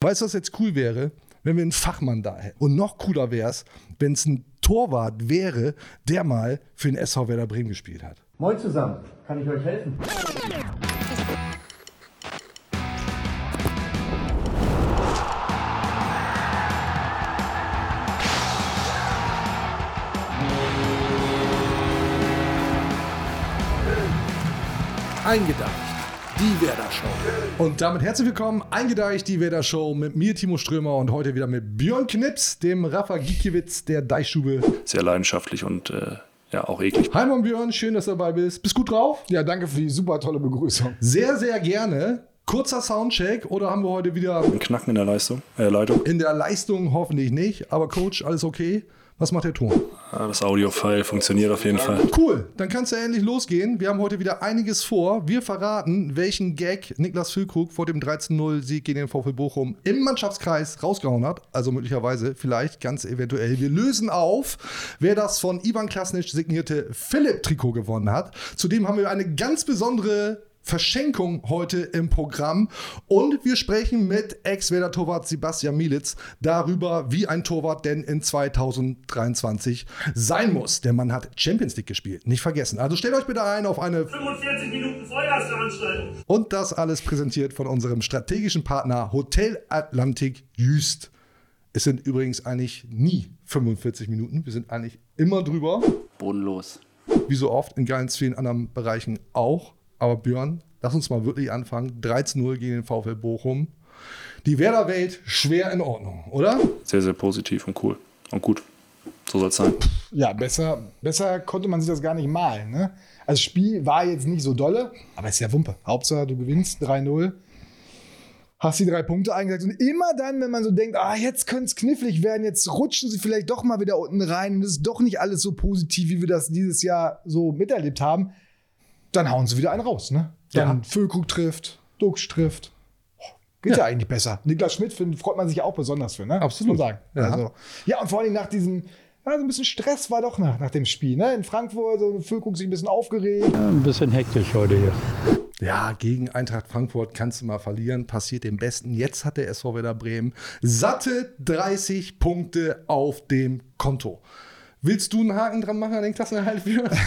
Weißt du, was jetzt cool wäre? Wenn wir einen Fachmann da hätten. Und noch cooler wäre es, wenn es ein Torwart wäre, der mal für den SV Werder Bremen gespielt hat. Moin zusammen, kann ich euch helfen? Show. Und damit herzlich willkommen, eingedeicht, die Werder Show mit mir, Timo Strömer und heute wieder mit Björn Knips, dem Rafa Gikiewicz der Deichstube. Sehr leidenschaftlich und äh, ja, auch eklig. Hi, mein Björn, schön, dass du dabei bist. Bist gut drauf? Ja, danke für die super tolle Begrüßung. Sehr, sehr gerne. Kurzer Soundcheck oder haben wir heute wieder Ein Knacken in der Leistung, äh, Leitung. in der Leistung hoffentlich nicht, aber Coach, alles okay? Was macht der Ton? Ja, das Audio-File funktioniert auf jeden Fall. Cool, dann kannst du ja endlich losgehen. Wir haben heute wieder einiges vor. Wir verraten, welchen Gag Niklas Füllkrug vor dem 13-0-Sieg gegen den VfL Bochum im Mannschaftskreis rausgehauen hat. Also möglicherweise, vielleicht ganz eventuell. Wir lösen auf, wer das von Ivan Klasnic signierte Philipp-Trikot gewonnen hat. Zudem haben wir eine ganz besondere Verschenkung heute im Programm und wir sprechen mit Ex-Werder-Torwart Sebastian Mielitz darüber, wie ein Torwart denn in 2023 sein muss. Der Mann hat Champions League gespielt, nicht vergessen. Also stellt euch bitte ein auf eine 45 Minuten Feuerveranstaltung. und das alles präsentiert von unserem strategischen Partner Hotel Atlantik Jüst. Es sind übrigens eigentlich nie 45 Minuten, wir sind eigentlich immer drüber, bodenlos. wie so oft in ganz vielen anderen Bereichen auch. Aber Björn, lass uns mal wirklich anfangen. 13-0 gegen den VfL Bochum. Die Werder-Welt schwer in Ordnung, oder? Sehr, sehr positiv und cool. Und gut. So soll es sein. Ja, besser, besser konnte man sich das gar nicht malen. Ne? Also, das Spiel war jetzt nicht so dolle, aber ist ja Wumpe. Hauptsache, du gewinnst 3-0. Hast die drei Punkte eingesetzt und immer dann, wenn man so denkt, ah, jetzt könnte es knifflig werden, jetzt rutschen sie vielleicht doch mal wieder unten rein und es ist doch nicht alles so positiv, wie wir das dieses Jahr so miterlebt haben, dann hauen sie wieder einen raus. Ne? Dann Ja. Füllkrug trifft, Dux trifft. Geht ja. eigentlich besser. Niklas Schmidt find, freut man sich ja auch besonders für, ne? Absolut. Muss man sagen. Ja. Ja. Also, ja, und vor allem nach diesem, ja, so ein bisschen Stress war doch nach, nach dem Spiel. Ne? In Frankfurt, so Füllkrug sich ein bisschen aufgeregt. Ein bisschen hektisch heute hier. Ja, gegen Eintracht Frankfurt kannst du mal verlieren, passiert dem Besten. Jetzt hat der SV Werder Bremen satte 30 Punkte auf dem Konto. Willst du einen Haken dran machen an den Klassenerhalt? Björn?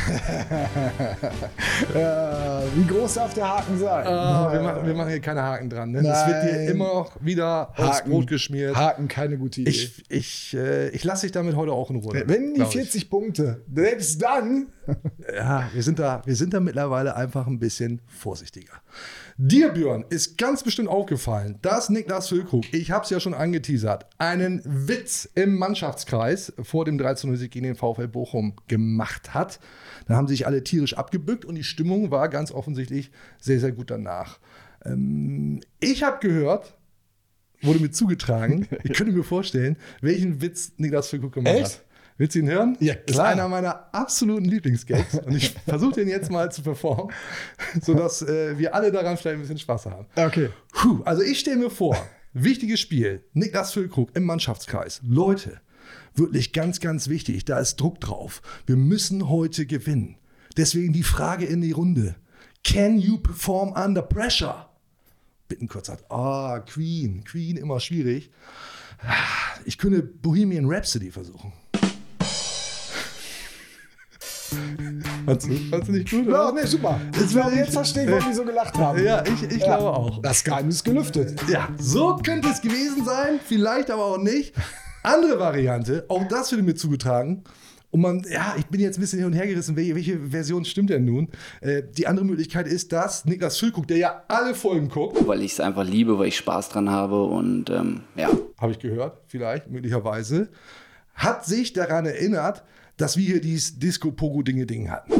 Äh, wie groß darf der Haken sein? Ah, wir, machen, wir machen hier keine Haken dran. Ne? Das wird dir immer noch wieder aufs Haken. Brot geschmiert. Haken, keine gute Idee. Ich, ich, äh, ich lasse dich damit heute auch in Ruhe. Wenn die glaub ich. 40 Punkte, selbst dann, Ja, wir sind, da, wir sind da mittlerweile einfach ein bisschen vorsichtiger. Dir, Björn, ist ganz bestimmt aufgefallen, dass Niklas Füllkrug, ich habe es ja schon angeteasert, einen Witz im Mannschaftskreis vor dem 13-0-Sieg gegen den VfL Bochum gemacht hat. Da haben sich alle tierisch abgebückt und die Stimmung war ganz offensichtlich sehr, sehr gut danach. Ähm, ich habe gehört, wurde mir zugetragen, ich könnte mir vorstellen, welchen Witz Niklas Füllkrug gemacht Echt? hat. Willst du ihn hören? Ja, Das ist klar. einer meiner absoluten Lieblingsgags und ich versuche den jetzt mal zu performen, sodass äh, wir alle daran vielleicht ein bisschen Spaß haben. okay. Puh, also ich stelle mir vor, wichtiges Spiel, Niklas Füllkrug im Mannschaftskreis. Leute, wirklich ganz, ganz wichtig, da ist Druck drauf. Wir müssen heute gewinnen. Deswegen die Frage in die Runde. Can you perform under pressure? Bitten kurz hat, ah, Queen, Queen, immer schwierig. Ich könnte Bohemian Rhapsody versuchen. Fandst du, fandst du nicht gut? Ja, oder? nee, super. Ich glaube, jetzt verstehe ich, warum die so gelacht haben. Ja, ich, ich Ja. glaube auch. Das Geheimnis ist gelüftet. Ja, so könnte es gewesen sein, vielleicht aber auch nicht. Andere Variante, auch das wurde mir zugetragen. Und man, ja, ich bin jetzt ein bisschen hin und her gerissen, welche, welche Version stimmt denn nun? Äh, die andere Möglichkeit ist, dass Niklas Füllkrug, der ja alle Folgen guckt, Weil ich es einfach liebe, weil ich Spaß dran habe und ähm, ja. habe ich gehört, vielleicht, möglicherweise, hat sich daran erinnert, dass wir hier dieses Disco-Pogo-Dinge-Ding hatten.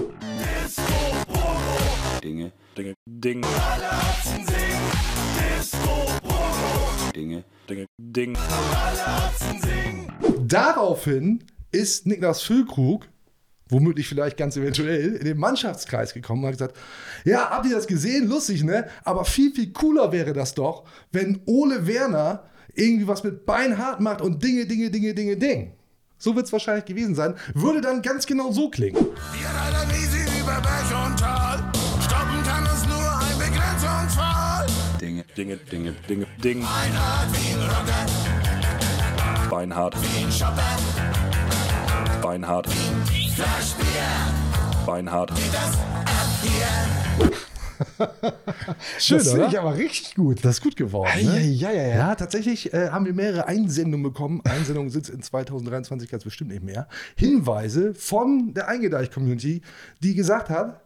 Dinge, Dinge, Ding, Dinge. Dinge, Ding. Daraufhin ist Niklas Füllkrug, womöglich vielleicht ganz eventuell, in den Mannschaftskreis gekommen und hat gesagt, ja, habt ihr das gesehen? Lustig, ne? Aber viel, viel cooler wäre das doch, wenn Ole Werner irgendwie was mit Beinhart macht und Dinge, Dinge, Dinge, Dinge, Ding. So wird es wahrscheinlich gewesen sein. Würde dann ganz genau so klingen. Wir reiten easy über Berg und Tal. Stoppen kann es nur ein Begrenzungsfall. Dinge, Dinge, Dinge, Dinge, Ding. Beinhard. Beinhard. Beinhard. Schön, das finde oder? ich aber richtig gut. Das ist gut geworden. Ne? ja, ja, ja. Ja, tatsächlich äh, haben wir mehrere Einsendungen bekommen. Einsendungen sind es in 2023 ganz bestimmt nicht mehr. Hinweise von der Eingedeich-Community, die gesagt hat,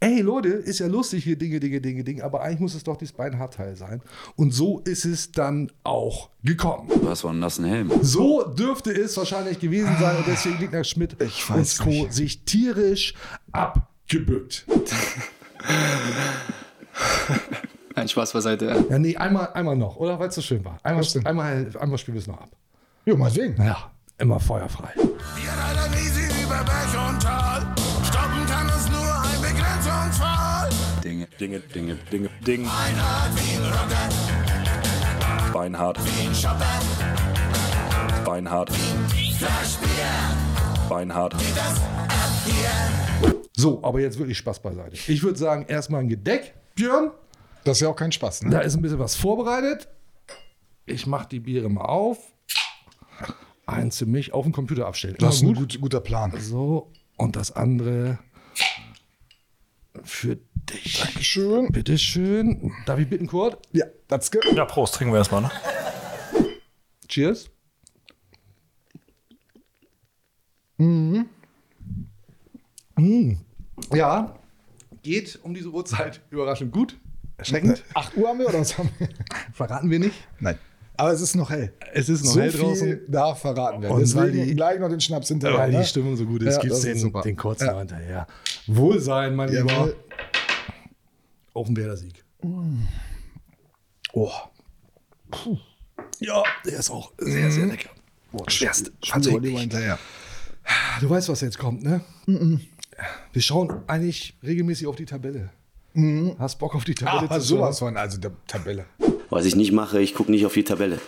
ey Leute, ist ja lustig hier Dinge, Dinge, Dinge, Dinge, aber eigentlich muss es doch das Beinhartteil sein. Und so ist es dann auch gekommen. Du hast wohl einen nassen Helm. So dürfte es wahrscheinlich gewesen sein und deswegen liegt nach Schmidt Ich und weiß Co. nicht. sich tierisch abgebückt. Nein, Spaß beiseite. Ja, nee, einmal, einmal noch, oder? Weil es so schön war. Einmal, einmal, einmal spielen wir es noch ab. Jo, meinetwegen. Ja, immer feuerfrei. Wir alle riesig über Berg und Tal. Stoppen kann es nur ein Begrenzungsfall. Dinge, Dinge, Dinge, Dinge, Ding. Beinhard wie ein Rocker, Beinhard. wie ein Shopper, Beinhard. Flaschbier, Beinhard. das ab hier. So, aber jetzt wirklich Spaß beiseite. Ich würde sagen, erstmal ein Gedeck, Björn. Das ist ja auch kein Spaß. Ne? Da ist ein bisschen was vorbereitet. Ich mache die Biere mal auf. Eins für mich auf den Computer abstellen. Das ist Immer ein gut, guter Plan. So, und das andere für dich. Dankeschön. Bitteschön. Darf ich bitten, Kurt? Ja, das ge Ja, Prost, trinken wir erstmal, ne? Cheers. Mhm. Ja, geht um diese Uhrzeit überraschend gut. Erschreckend. 8 Uhr haben wir oder was haben wir? Verraten wir nicht. Nein. Aber es ist noch hell. Es ist noch so hell viel draußen. darf verraten werden. Und weil die- gleich noch den Schnaps hinterher. Weil ne? die Stimmung so gut ist, Ja, gibt es den, den kurzen Ja. hinterher. Wohlsein, mein Lieber. Jawohl. Auf den Werder-Sieg. Oh. Ja, der ist auch sehr, sehr lecker. Erst Schwör lieber hinterher. Du weißt, was jetzt kommt, ne? Wir schauen eigentlich regelmäßig auf die Tabelle. Hast Bock auf die Tabelle Ah, zu sowas von, also der Tabelle. Was ich nicht mache, ich gucke nicht auf die Tabelle.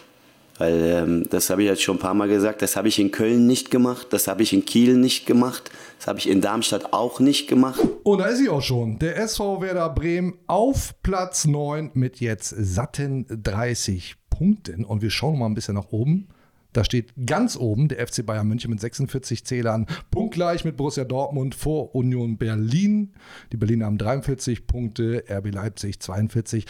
Weil ähm, das habe ich jetzt schon ein paar Mal gesagt, das habe ich in Köln nicht gemacht, das habe ich in Kiel nicht gemacht, das habe ich in Darmstadt auch nicht gemacht. Und da ist sie auch schon. Der SV Werder Bremen auf Platz 9 mit jetzt satten 30 Punkten. Und wir schauen mal ein bisschen nach oben. Da steht ganz oben der FC Bayern München mit 46 Zählern, punktgleich mit Borussia Dortmund vor Union Berlin. Die Berliner haben 43 Punkte, RB Leipzig 42.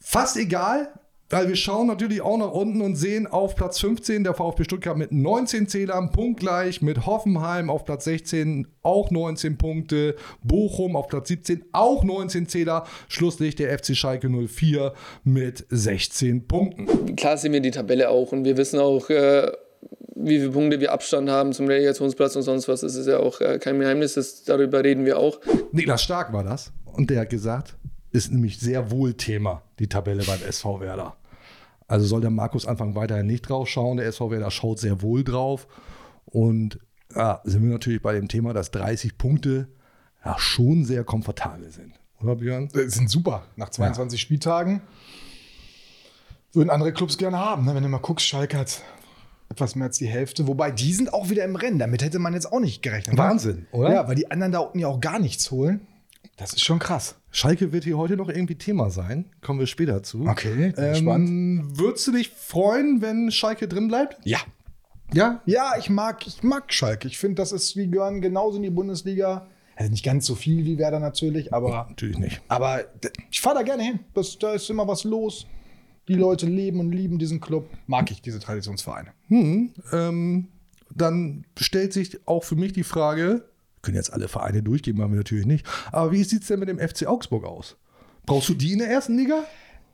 Fast egal, weil wir schauen natürlich auch nach unten und sehen auf Platz 15 der VfB Stuttgart mit 19 Zählern, punktgleich mit Hoffenheim auf Platz 16 auch 19 Punkte, Bochum auf Platz 17 auch 19 Zähler, Schlusslicht der FC Schalke 04 mit 16 Punkten. klar sehen wir die Tabelle auch und wir wissen auch, äh, wie viele Punkte wir Abstand haben zum Relegationsplatz und sonst was. Das ist ja auch äh, kein Geheimnis, das, darüber reden wir auch. Niklas Stark war das und der hat gesagt, ist nämlich sehr wohl Thema, die Tabelle beim SV Werder. Also soll der Markus Anfang weiterhin nicht drauf schauen. Der SV Werder schaut sehr wohl drauf. Und ja, sind wir natürlich bei dem Thema, dass 30 Punkte ja schon sehr komfortabel sind. Oder Björn? Das sind super. Nach 22 Spieltagen würden andere Clubs gerne haben. Ne? Wenn du mal guckst, Schalke hat etwas mehr als die Hälfte. Wobei, die sind auch wieder im Rennen. Damit hätte man jetzt auch nicht gerechnet. ne? Wahnsinn, oder? Ja, weil die anderen da unten ja auch gar nichts holen. Das ist schon krass. Schalke wird hier heute noch irgendwie Thema sein. Kommen wir später zu. Okay, bin gespannt. ähm, Würdest du dich freuen, wenn Schalke drin bleibt? Ja. Ja? Ja, ich mag, ich mag Schalke. Ich finde, das ist, die gehören genauso in die Bundesliga. Also nicht ganz so viel wie Werder natürlich, aber, Natürlich nicht. aber ich fahre da gerne hin. Das, da ist immer was los. Die Leute leben und lieben diesen Club. Mag ich diese Traditionsvereine. ähm, dann stellt sich auch für mich die Frage, können jetzt alle Vereine durchgehen, machen wir natürlich nicht, aber wie sieht es denn mit dem FC Augsburg aus? Brauchst du die in der ersten Liga?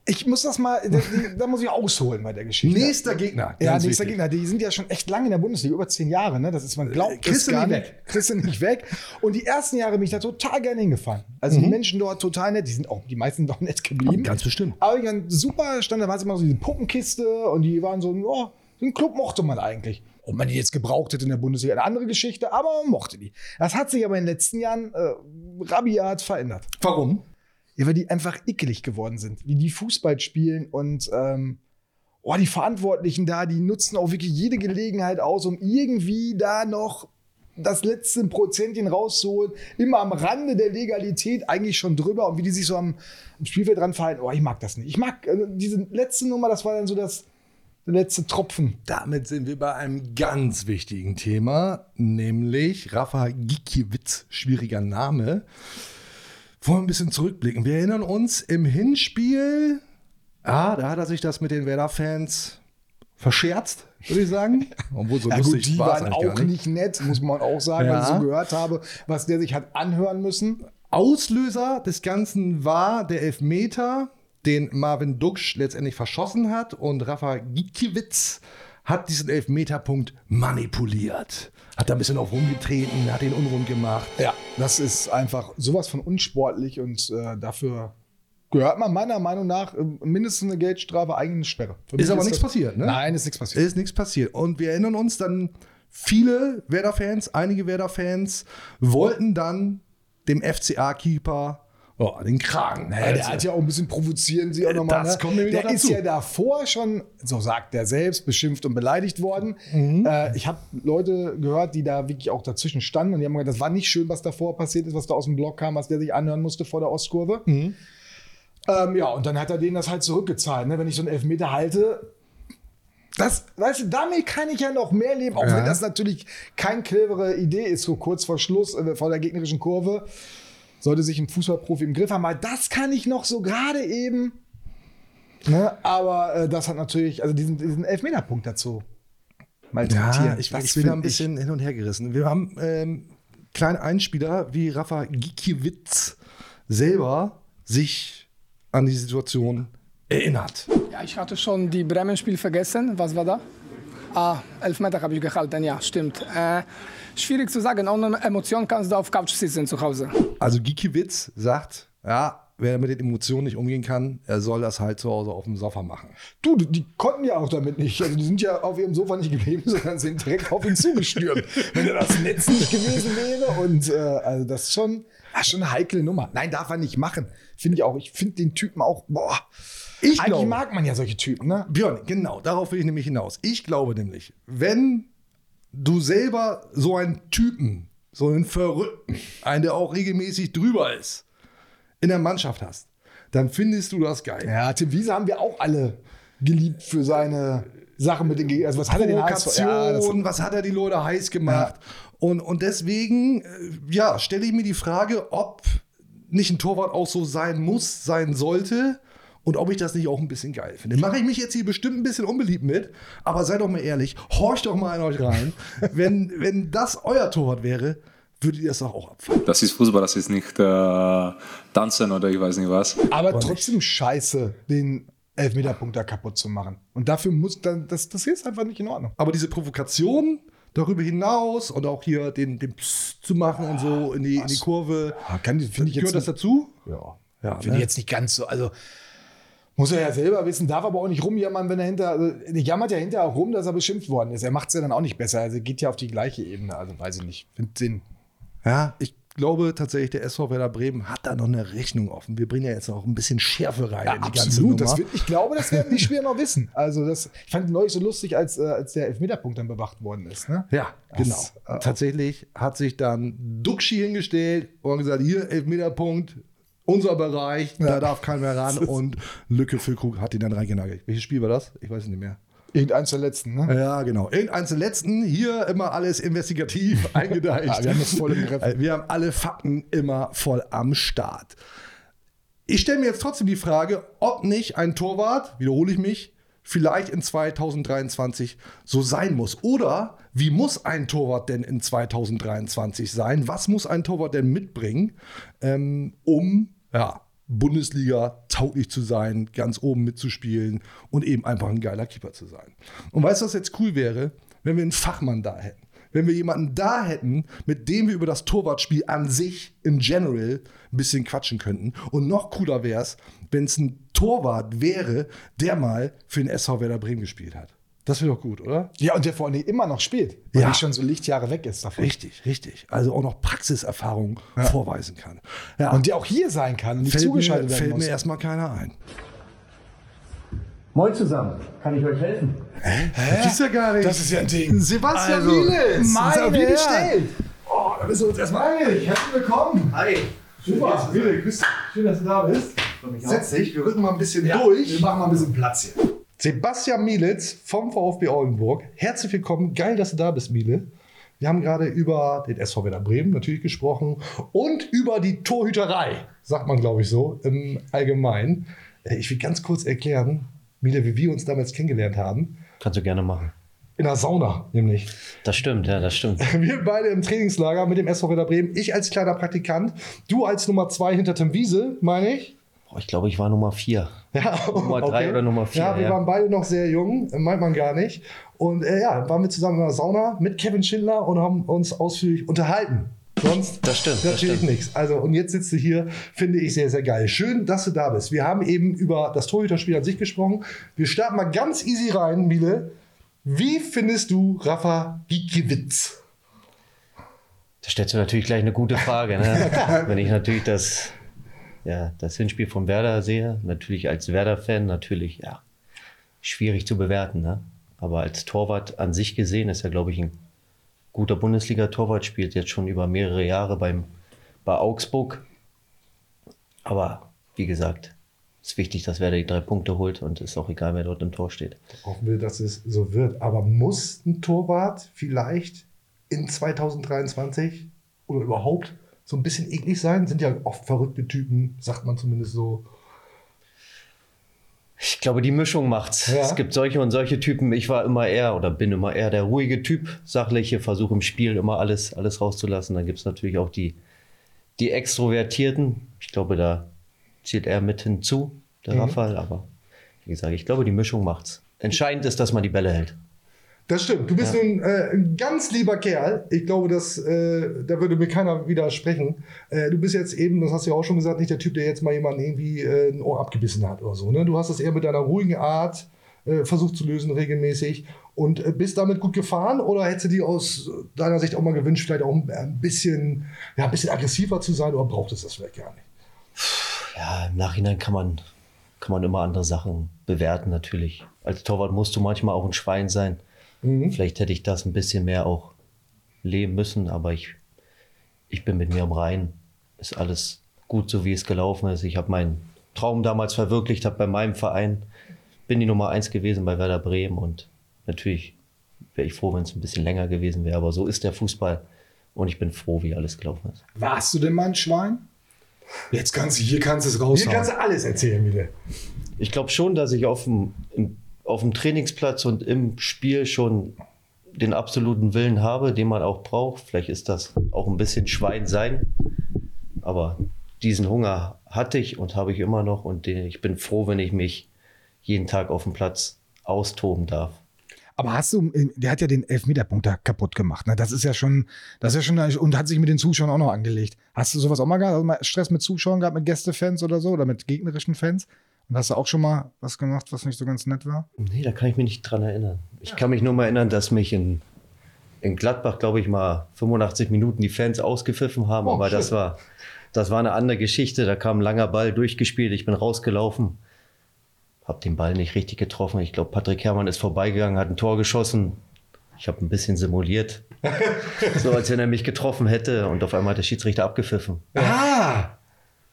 Ich muss das mal, da, da muss ich ausholen bei der Geschichte. Nächster Gegner. Ja, nächster wichtig. Gegner. Die sind ja schon echt lange in der Bundesliga, über zehn Jahre. Ne? Das ist, man glaubt es du gar nicht weg. Du nicht weg. Und die ersten Jahre bin ich da total gerne hingefahren. Also Mhm. die Menschen dort total nett. Die sind auch, die meisten sind auch nett geblieben. Ganz bestimmt. Aber ich waren super, stand da war es immer so diese Puppenkiste und die waren so, ja, den Club mochte man eigentlich. Ob man die jetzt gebraucht hätte in der Bundesliga, eine andere Geschichte, aber man mochte die. Das hat sich aber in den letzten Jahren äh, rabiat verändert. Warum? Ja, weil die einfach ekelig geworden sind, wie die Fußball spielen und ähm, oh, die Verantwortlichen da, die nutzen auch wirklich jede Gelegenheit aus, um irgendwie da noch das letzte Prozentchen rauszuholen, immer am Rande der Legalität, eigentlich schon drüber und wie die sich so am, am Spielfeld dran verhalten, oh, ich mag das nicht. Ich mag also diese letzte Nummer, das war dann so das der letzte Tropfen. Damit sind wir bei einem ganz wichtigen Thema, nämlich Rafa Gikiewicz, schwieriger Name. Wollen wir ein bisschen zurückblicken. Wir erinnern uns im Hinspiel, ah, da hat er sich das mit den Werder-Fans verscherzt, würde ich sagen. Obwohl so Ja, lustig gut, die waren auch gar nicht. nett, muss man auch sagen, Ja. was ich so gehört habe, was der sich hat anhören müssen. Auslöser des Ganzen war der Elfmeter, den Marvin Duksch letztendlich verschossen hat und Rafa Gikiewicz hat diesen Elfmeterpunkt manipuliert. Hat da ein bisschen auf rumgetreten, hat den unrund gemacht. Ja, das ist einfach sowas von unsportlich und äh, dafür gehört man meiner Meinung nach äh, mindestens eine Geldstrafe, eigentlich eine Sperre. Ist aber das- nichts passiert, ne? Nein, ist nichts passiert. Ist nichts passiert. Und wir erinnern uns dann, viele Werder-Fans, einige Werder-Fans wollten dann dem FCA-Keeper oh, den Kragen. Naja, der hat ja auch ein bisschen provozieren sie auch nochmal. das Ne? kommt nämlich Der noch ist dazu. ja davor schon, so sagt er selbst, beschimpft und beleidigt worden. Mhm. Äh, ich habe Leute gehört, die da wirklich auch dazwischen standen und die haben gesagt, das war nicht schön, was davor passiert ist, was da aus dem Block kam, was der sich anhören musste vor der Ostkurve. Mhm. Ähm, ja, und dann hat er denen das halt zurückgezahlt. Ne? Wenn ich so einen Elfmeter halte, das, weißt du, damit kann ich ja noch mehr leben, auch Ja. wenn das natürlich keine clevere Idee ist, so kurz vor Schluss, äh, vor der gegnerischen Kurve. Sollte sich ein Fußballprofi im Griff haben, weil das kann ich noch so gerade eben. Ne? Aber äh, das hat natürlich, also diesen, diesen Elfmeterpunkt dazu malträtieren. Ja, ich, Das ich bin da ein bisschen hin und her gerissen. Wir haben ähm, kleine Einspieler, wie Rafa Gikiewicz selber sich an die Situation erinnert. Ja, ich hatte schon die Bremen-Spiel vergessen. Was war da? Ah, Elfmeter habe ich gehalten, ja, stimmt. Äh, schwierig zu sagen, ohne Emotionen kannst du auf Couch sitzen zu Hause. Also Gikiewicz sagt, ja, wer mit den Emotionen nicht umgehen kann, er soll das halt zu Hause auf dem Sofa machen. Du, die- konnten ja auch damit nicht. Also die sind ja auf ihrem Sofa nicht geblieben, sondern sind direkt auf ihn zugestürmt. Wenn da das Netz nicht gewesen wäre. Und äh, also das ist schon, das ist schon eine heikle Nummer. Nein, darf er nicht machen. Finde ich auch. Ich finde den Typen auch, boah. Ich Eigentlich glaube- mag man ja solche Typen, ne? Björn, genau, darauf will ich nämlich hinaus. Ich glaube nämlich, wenn du selber so einen Typen, so einen Verrückten, einen, der auch regelmäßig drüber ist, in der Mannschaft hast, dann findest du das geil. Ja, Tim Wiese haben wir auch alle geliebt für seine Sachen mit den Gegnern. Also was hat er den HSV? Ja, was hat er die Leute heiß gemacht? Und, und deswegen, äh, ja, stelle ich mir die Frage, ob nicht ein Torwart auch so sein muss, sein sollte und ob ich das nicht auch ein bisschen geil finde. Mache ich mich jetzt hier bestimmt ein bisschen unbeliebt mit, aber seid doch mal ehrlich, horcht doch mal in euch rein. wenn, wenn das euer Torwart wäre, würdet ihr das doch auch abfangen. Das ist Fußball, das ist nicht äh, Tanzen oder ich weiß nicht was. aber trotzdem scheiße, den Elfmeterpunkt da kaputt zu machen. Und dafür muss dann, das, das ist einfach nicht in Ordnung. Aber diese Provokation darüber hinaus und auch hier den, den Psst zu machen und so in die, in die Kurve, Ah, kann, ich jetzt gehört das dazu? Ja, Ja, finde ne? ich jetzt nicht ganz so. Also muss er ja selber wissen, darf aber auch nicht rumjammern, wenn er hinter. Also, er jammert ja hinterher auch rum, dass er beschimpft worden ist. Er macht es ja dann auch nicht besser. Also geht ja auf die gleiche Ebene. Also weiß ich nicht. Finde Sinn. Ja, ich glaube tatsächlich, der SV Werder Bremen hat da noch eine Rechnung offen. Wir bringen ja jetzt auch ein bisschen Schärfe rein in die ganze Nummer. Wird, ich glaube, das werden die Spieler noch wissen. Also das, ich fand es neulich so lustig, als, äh, als der Elfmeterpunkt dann bewacht worden ist. Ne? ja, Das, genau. äh, Tatsächlich hat sich dann Duxi hingestellt und gesagt, hier, Elfmeterpunkt, unser Bereich, da Ja. darf keiner mehr ran. Und Lücke Füllkrug hat ihn dann reingenagelt. Welches Spiel war das? Ich weiß es nicht mehr. Irgendeins der letzten. Ne? Ja, genau. Irgendeins der letzten. Hier immer alles investigativ eingedeicht. Ja, wir haben das voll im Griff. Äh, Wir haben alle Fakten immer voll am Start. Ich stelle mir jetzt trotzdem die Frage, ob nicht ein Torwart, wiederhole ich mich, vielleicht in 2023 so sein muss. Oder wie muss ein Torwart denn in 2023 sein? Was muss ein Torwart denn mitbringen, ähm, um ja, Bundesliga tauglich zu sein, ganz oben mitzuspielen und eben einfach ein geiler Keeper zu sein? Und weißt du, was jetzt cool wäre, wenn wir einen Fachmann da hätten? Wenn wir jemanden da hätten, mit dem wir über das Torwartspiel an sich in general ein bisschen quatschen könnten. Und noch cooler wäre es, wenn es ein Torwart wäre, der mal für den SV Werder Bremen gespielt hat. Das wäre doch gut, oder? Ja, und der vor allem immer noch spielt. Weil Ja. er schon so Lichtjahre weg ist davon. Richtig, richtig. Also auch noch Praxiserfahrung vorweisen kann. Ja, Und der auch hier sein kann und nicht fällt, mir, zugeschaltet werden fällt muss. mir erstmal keiner ein. Moin zusammen, kann ich euch helfen? Das ist ja gar nicht. Das ist ja ein Ding. Sebastian Also, auf jeden Herren. gestellt. Oh, da bist du uns erstmal. Hey, herzlich willkommen. Hi. Super, grüß dich. Schön, dass du da bist. Setz dich, wir rücken mal ein bisschen durch. Wir machen mal ein bisschen Platz hier. Sebastian Mielitz vom VfB Oldenburg. Herzlich willkommen. Geil, dass du da bist, Miele. Wir haben gerade über den SV Werder Bremen natürlich gesprochen und über die Torhüterei, sagt man, glaube ich, so im Allgemeinen. Äh, Ich will ganz kurz erklären, Miele, wie wir uns damals kennengelernt haben. Kannst du gerne machen. In der Sauna, nämlich. Das stimmt, ja, das stimmt. Wir beide im Trainingslager mit dem SV Werder Bremen. Ich als kleiner Praktikant, du als Nummer zwei hinter Tim Wiese, meine ich. Ich glaube, ich war Nummer vier. Ja, Nummer drei oder Nummer vier, Ja, wir ja. waren beide noch sehr jung, meint man gar nicht. Und äh, ja, waren wir zusammen in der Sauna mit Kevin Schindler und haben uns ausführlich unterhalten. Sonst Das stimmt, das natürlich stimmt. nichts. Also, und jetzt sitzt du hier, finde ich sehr, sehr geil. Schön, dass du da bist. Wir haben eben über das Torhüterspiel an sich gesprochen. Wir starten mal ganz easy rein, Miele. Wie findest du Rafa Gikiewicz? Da stellst du natürlich gleich eine gute Frage. Ne? Wenn ich natürlich das, ja, das Hinspiel von Werder sehe, natürlich als Werder-Fan, natürlich, ja, schwierig zu bewerten. Ne? Aber als Torwart an sich gesehen ist er, glaube ich, ein guter Bundesliga-Torwart, spielt jetzt schon über mehrere Jahre beim, bei Augsburg. Aber wie gesagt, ist wichtig, dass Werder die drei Punkte holt und ist auch egal, wer dort im Tor steht. Hoffen wir, dass es so wird. Aber muss ein Torwart vielleicht in 2023 oder überhaupt so ein bisschen eklig sein? Sind ja oft verrückte Typen, sagt man zumindest so. Ich glaube, die Mischung macht's. Ja. Es gibt solche und solche Typen. Ich war immer eher oder bin immer eher der ruhige Typ, sachliche, versuche im Spiel immer alles, alles rauszulassen. Dann gibt es natürlich auch die, die Extrovertierten. Ich glaube, da zählt er mit hinzu, der Mhm. Rafael. Aber wie gesagt, ich glaube, die Mischung macht's. Entscheidend ist, dass man die Bälle hält. Das stimmt. Du bist nun äh, ein ganz lieber Kerl. Ich glaube, dass, äh, da würde mir keiner widersprechen. Äh, du bist jetzt eben, das hast du ja auch schon gesagt, nicht der Typ, der jetzt mal jemanden irgendwie äh, ein Ohr abgebissen hat oder so. Ne? Du hast das eher mit deiner ruhigen Art äh, versucht zu lösen, regelmäßig. Und äh, bist damit gut gefahren oder hättest du dir aus deiner Sicht auch mal gewünscht, vielleicht auch ein, bisschen, ja, ein bisschen aggressiver zu sein oder brauchtest du das vielleicht gar nicht? Ja, im Nachhinein kann man, kann man immer andere Sachen bewerten, natürlich. Als Torwart musst du manchmal auch ein Schwein sein. Vielleicht hätte ich das ein bisschen mehr auch leben müssen, aber ich, ich bin mit mir im Reinen. Ist alles gut, so wie es gelaufen ist. Ich habe meinen Traum damals verwirklicht, habe bei meinem Verein, bin die Nummer eins gewesen bei Werder Bremen und natürlich wäre ich froh, wenn es ein bisschen länger gewesen wäre, aber so ist der Fußball und ich bin froh, wie alles gelaufen ist. Warst du denn mal ein Schwein? Jetzt kannst du, hier kannst du es Hier raushauen. kannst du alles erzählen wieder. Ich glaube schon, dass ich auf dem, im, auf dem Trainingsplatz und im Spiel schon den absoluten Willen habe, den man auch braucht. Vielleicht ist das auch ein bisschen Schwein sein, aber diesen Hunger hatte ich und habe ich immer noch und ich bin froh, wenn ich mich jeden Tag auf dem Platz austoben darf. Aber hast du, der hat ja den Elfmeterpunkt da kaputt gemacht. Ne? Das ist ja schon, das ist ja schon, und hat sich mit den Zuschauern auch noch angelegt. Hast du sowas auch mal gehabt? Du mal Stress mit Zuschauern gehabt, mit Gästefans oder so? Oder mit gegnerischen Fans? Und hast du auch schon mal was gemacht, was nicht so ganz nett war? Nee, da kann ich mich nicht dran erinnern. Ich kann mich nur mal erinnern, dass mich in, in Gladbach, glaube ich, mal 85 Minuten die Fans ausgepfiffen haben. Oh, aber shit. das war, das war eine andere Geschichte. Da kam ein langer Ball durchgespielt. Ich bin rausgelaufen, habe den Ball nicht richtig getroffen. Ich glaube, Patrick Herrmann ist vorbeigegangen, hat ein Tor geschossen. Ich habe ein bisschen simuliert, so als wenn er mich getroffen hätte. Und auf einmal hat der Schiedsrichter abgepfiffen. Ah!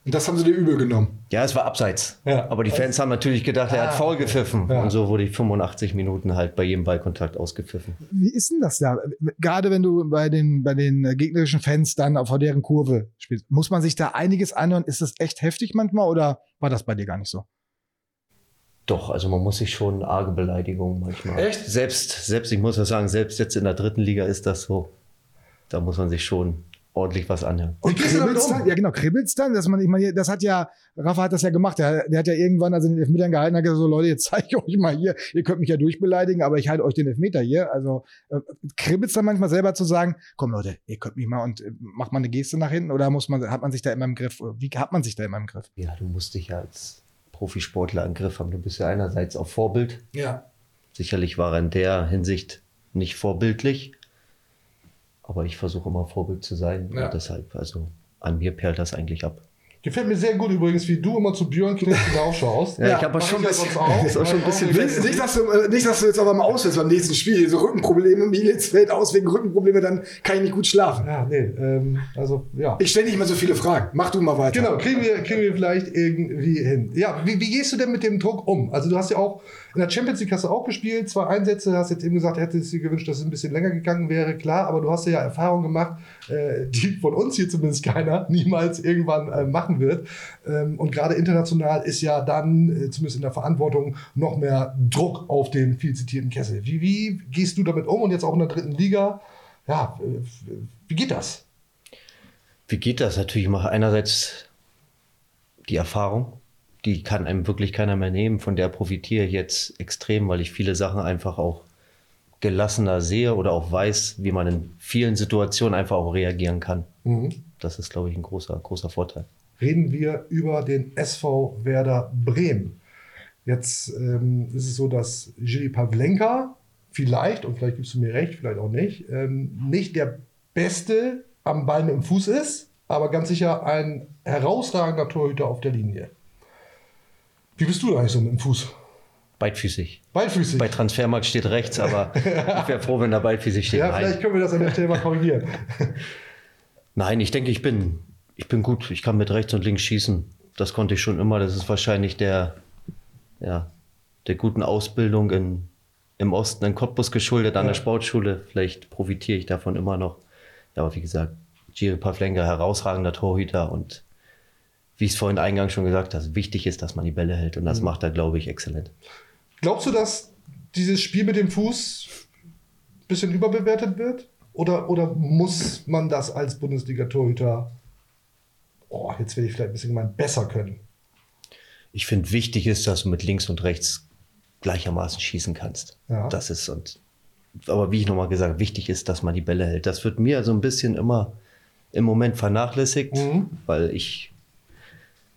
Und das haben sie dir übel genommen. Ja, es war abseits. Ja. Aber die Fans haben natürlich gedacht, er hat faul gepfiffen. Ja. Und so wurde ich 85 Minuten halt bei jedem Ballkontakt ausgepfiffen. Wie ist denn das da? Gerade wenn du bei den, bei den gegnerischen Fans dann auf deren Kurve spielst, muss man sich da einiges anhören? Ist das echt heftig manchmal oder war das bei dir gar nicht so? Doch, also man muss sich schon arge Beleidigungen manchmal. Echt? Selbst, selbst, ich muss ja sagen, selbst jetzt in der dritten Liga ist das so. Da muss man sich schon ordentlich was anhören. Und kribbelt's um? dann? Ja, genau, kribbelt's dann, dass man, ich meine, das hat ja, Rafa hat das ja gemacht, der, der hat ja irgendwann, also den Elfmetern gehalten, hat gesagt, so Leute, jetzt zeige ich euch mal hier, ihr könnt mich ja durchbeleidigen, aber ich halte euch den Elfmeter hier, also äh, kribbelt's dann manchmal selber zu sagen, komm Leute, ihr könnt mich mal und äh, macht mal eine Geste nach hinten oder muss man, hat man sich da immer im Griff, wie hat man sich da immer im Griff? Ja, du musst dich ja als Profisportler im Griff haben. Du bist ja einerseits auch Vorbild. Ja. Sicherlich war er in der Hinsicht nicht vorbildlich. Aber ich versuche immer Vorbild zu sein. Ja. Und deshalb, also an mir perlt das eigentlich ab. Gefällt mir sehr gut übrigens, wie du immer zu Björn Knips hinaufschaust. Ja, ich habe schon ein ja bisschen, sonst auch. ist auch schon ein bisschen Nicht, nicht, dass du, äh, nicht, dass du jetzt aber mal ausfällst beim nächsten Spiel. So Rückenprobleme, Militz fällt aus wegen Rückenprobleme, dann kann ich nicht gut schlafen. Ja, nee, ähm, also ja. Ich stelle nicht mehr so viele Fragen. Mach du mal weiter. Genau, kriegen wir, kriegen wir vielleicht irgendwie hin. Ja, wie, wie gehst du denn mit dem Druck um? Also du hast ja auch in der Champions League hast du auch gespielt, zwei Einsätze, hast jetzt eben gesagt, hättest dir gewünscht, dass es ein bisschen länger gegangen wäre, klar, aber du hast ja Erfahrungen gemacht, äh, die von uns hier zumindest keiner niemals irgendwann äh, machen wird. Ähm, und gerade international ist ja dann, äh, zumindest in der Verantwortung, noch mehr Druck auf den viel zitierten Kessel. Wie, wie gehst du damit um und jetzt auch in der dritten Liga? Ja, wie geht das? Wie geht das? Natürlich mache einerseits die Erfahrung, die kann einem wirklich keiner mehr nehmen. Von der profitiere ich jetzt extrem, weil ich viele Sachen einfach auch gelassener sehe oder auch weiß, wie man in vielen Situationen einfach auch reagieren kann. Mhm. Das ist, glaube ich, ein großer, großer Vorteil. reden wir über den SV Werder Bremen. Jetzt ähm, ist es so, dass Jiri Pavlenka vielleicht, und vielleicht gibst du mir recht, vielleicht auch nicht, ähm, nicht der Beste am Ball mit dem Fuß ist, aber ganz sicher ein herausragender Torhüter auf der Linie. Wie bist du da eigentlich so mit dem Fuß? Beidfüßig. Beidfüßig. Bei Transfermarkt steht rechts, aber ich wäre froh, wenn da beidfüßig steht. ja, Nein. vielleicht können wir das an der Stelle mal korrigieren. Nein, ich denke, ich bin, ich bin gut. Ich kann mit rechts und links schießen. Das konnte ich schon immer. Das ist wahrscheinlich der, ja, der guten Ausbildung in, im Osten in Cottbus geschuldet, an Ja. der Sportschule. Vielleicht profitiere ich davon immer noch. Ja, aber wie gesagt, Jiri Pavlenka, herausragender Torhüter und wie ich es vorhin eingangs schon gesagt habe, wichtig ist, dass man die Bälle hält und das Mhm. macht er, glaube ich, exzellent. Glaubst du, dass dieses Spiel mit dem Fuß ein bisschen überbewertet wird? Oder, oder muss man das als Bundesliga-Torhüter, oh, jetzt werde ich vielleicht ein bisschen gemein, besser können? ich finde, wichtig ist, dass du mit links und rechts gleichermaßen schießen kannst. Ja. Das ist und aber wie ich nochmal gesagt, habe, wichtig ist, dass man die Bälle hält. Das wird mir so ein bisschen immer im Moment vernachlässigt, Mhm. weil ich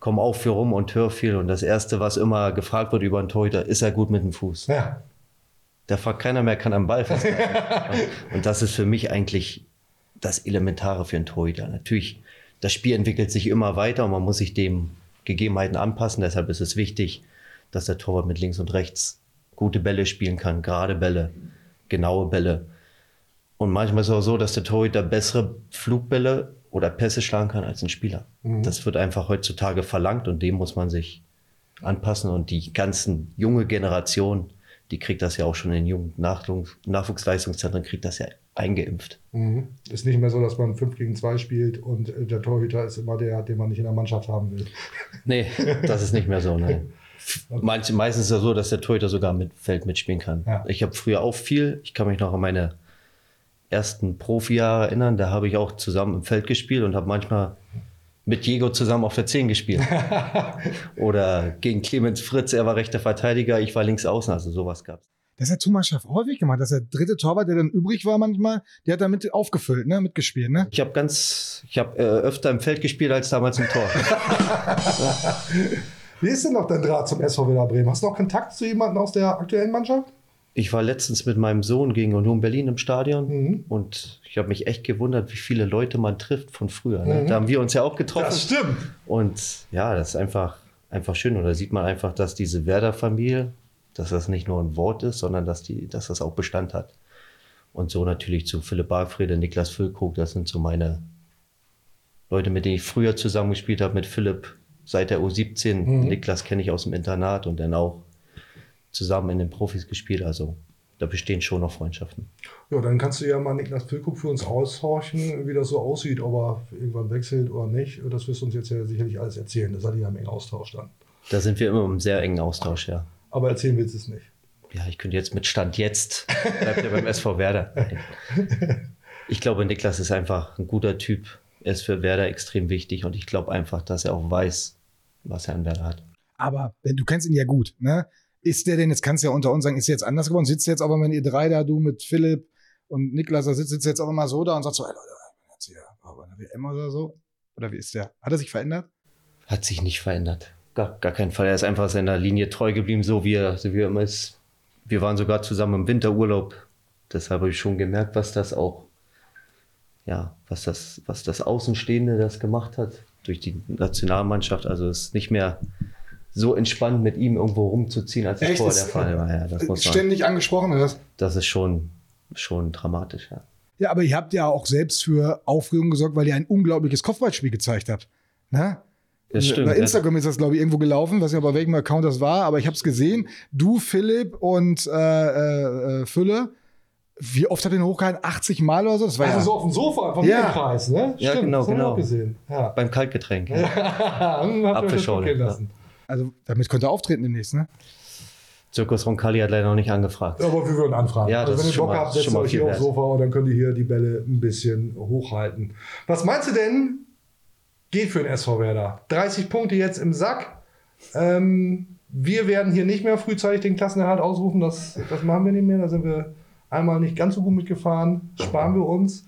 komme auch viel rum und höre viel und das erste, was immer gefragt wird über einen Torhüter, ist er gut mit dem Fuß. Ja. Da fragt keiner mehr, kann am Ball festhalten. und das ist für mich eigentlich das Elementare für einen Torhüter. Natürlich, das Spiel entwickelt sich immer weiter und man muss sich dem Gegebenheiten anpassen. Deshalb ist es wichtig, dass der Torwart mit links und rechts gute Bälle spielen kann, gerade Bälle, genaue Bälle. Und manchmal ist es auch so, dass der Torhüter bessere Flugbälle oder Pässe schlagen kann als ein Spieler. Mhm. Das wird einfach heutzutage verlangt und dem muss man sich anpassen. Und die ganzen junge Generation, die kriegt das ja auch schon in jungen Nachwuchs Nachwuchsleistungszentren, kriegt das ja eingeimpft. Mhm. Ist nicht mehr so, dass man 5 gegen 2 spielt und äh, der Torhüter ist immer der, den man nicht in der Mannschaft haben will. Nee, das ist nicht mehr so. Nein. Meistens ist es ja so, dass der Torhüter sogar mit Feld mitspielen kann. Ja. Ich habe früher auch viel, ich kann mich noch an meine ersten Profijahre erinnern, da habe ich auch zusammen im Feld gespielt und habe manchmal mit Diego zusammen auf der 10 gespielt. Oder gegen Clemens Fritz, er war rechter Verteidiger, ich war links außen, also sowas gab es. Das hat Thomas Schaff häufig gemacht, dass der dritte Torwart, der dann übrig war manchmal, der hat da mit aufgefüllt, ne, mitgespielt, ne? Ich habe ganz, ich habe äh, öfter im Feld gespielt als damals im Tor. Wie ist denn noch dein Draht zum SV Werder Bremen? Hast du noch Kontakt zu jemandem aus der aktuellen Mannschaft? Ich war letztens mit meinem Sohn gegen Union Berlin im Stadion Mhm. und ich habe mich echt gewundert, wie viele Leute man trifft von früher. Ne? Mhm. Da haben wir uns ja auch getroffen. stimmt. Und ja, das ist einfach, einfach schön. Und da sieht man einfach, dass diese Werder-Familie, dass das nicht nur ein Wort ist, sondern dass, die, dass das auch Bestand hat. Und so natürlich zu Philipp Bargfrede, Niklas Füllkrug, das sind so meine Leute, mit denen ich früher zusammengespielt habe, mit Philipp seit der U17. Mhm. Niklas kenne ich aus dem Internat und dann auch zusammen in den Profis gespielt. Also da bestehen schon noch Freundschaften. Ja, dann kannst du ja mal Niklas Füllkrug für uns aushorchen, wie das so aussieht, ob er irgendwann wechselt oder nicht. Das wirst du uns jetzt ja sicherlich alles erzählen. Das seid ihr ja im engen Austausch dann. Da sind wir immer im sehr engen Austausch, ja. Aber erzählen willst du es nicht. Ja, ich könnte jetzt mit Stand jetzt, bleibt er beim SV Werder. Ich glaube, Niklas ist einfach ein guter Typ. Er ist für Werder extrem wichtig und ich glaube einfach, dass er auch weiß, was er an Werder hat. Aber wenn du kennst ihn ja gut, ne? Ist der denn, jetzt kannst du ja unter uns sagen, ist jetzt anders geworden? Sitzt jetzt aber, wenn ihr drei da, du mit Philipp und Niklas, da sitzt, sitzt jetzt auch immer so da und sagt so, ey Leute, jetzt hier aber eine WM oder so? Oder wie ist der? Hat er sich verändert? Hat sich nicht verändert. Gar, gar keinen Fall. Er ist einfach seiner Linie treu geblieben, so wie er, so wie er immer ist. Wir waren sogar zusammen im Winterurlaub. Deshalb habe ich schon gemerkt, was das auch ja, was das, was das Außenstehende das gemacht hat durch die Nationalmannschaft. Also es ist nicht mehr so entspannt mit ihm irgendwo rumzuziehen, als es vorher der Fall war. Ja, das, muss man, Ständig angesprochen oder was? das ist schon, schon dramatisch. Ja. Ja, aber ihr habt ja auch selbst für Aufregung gesorgt, weil ihr ein unglaubliches Kopfballspiel gezeigt habt. Ne? Das stimmt, Bei ja. Instagram ist das, glaube ich, irgendwo gelaufen. Weiß nicht, bei welchem Account das war, aber ich habe es gesehen. Du, Philipp und äh, äh, äh, Fülle. Wie oft habt ihr den hochgehalten? 80 Mal oder so? Das war Also ja. so auf dem Sofa, vom Ja. Kreis, ne? Ja, genau, das genau. auch gesehen. Ja. Beim Kaltgetränk. Ja. Apfelschorle, ja. Also damit könnt ihr auftreten demnächst, ne? Zirkus Roncalli hat leider noch nicht angefragt. Aber wir würden anfragen. Ja, also wenn ihr Bock mal- habt, setzt euch hier aufs. Sofa und dann könnt ihr hier die Bälle ein bisschen hochhalten. Was meinst du denn, geht für den SV Werder? 30 Punkte jetzt im Sack. Ähm, wir werden hier nicht mehr frühzeitig den Klassenerhalt ausrufen. Das, das machen wir nicht mehr. Da sind wir einmal nicht ganz so gut mitgefahren. Sparen wir uns.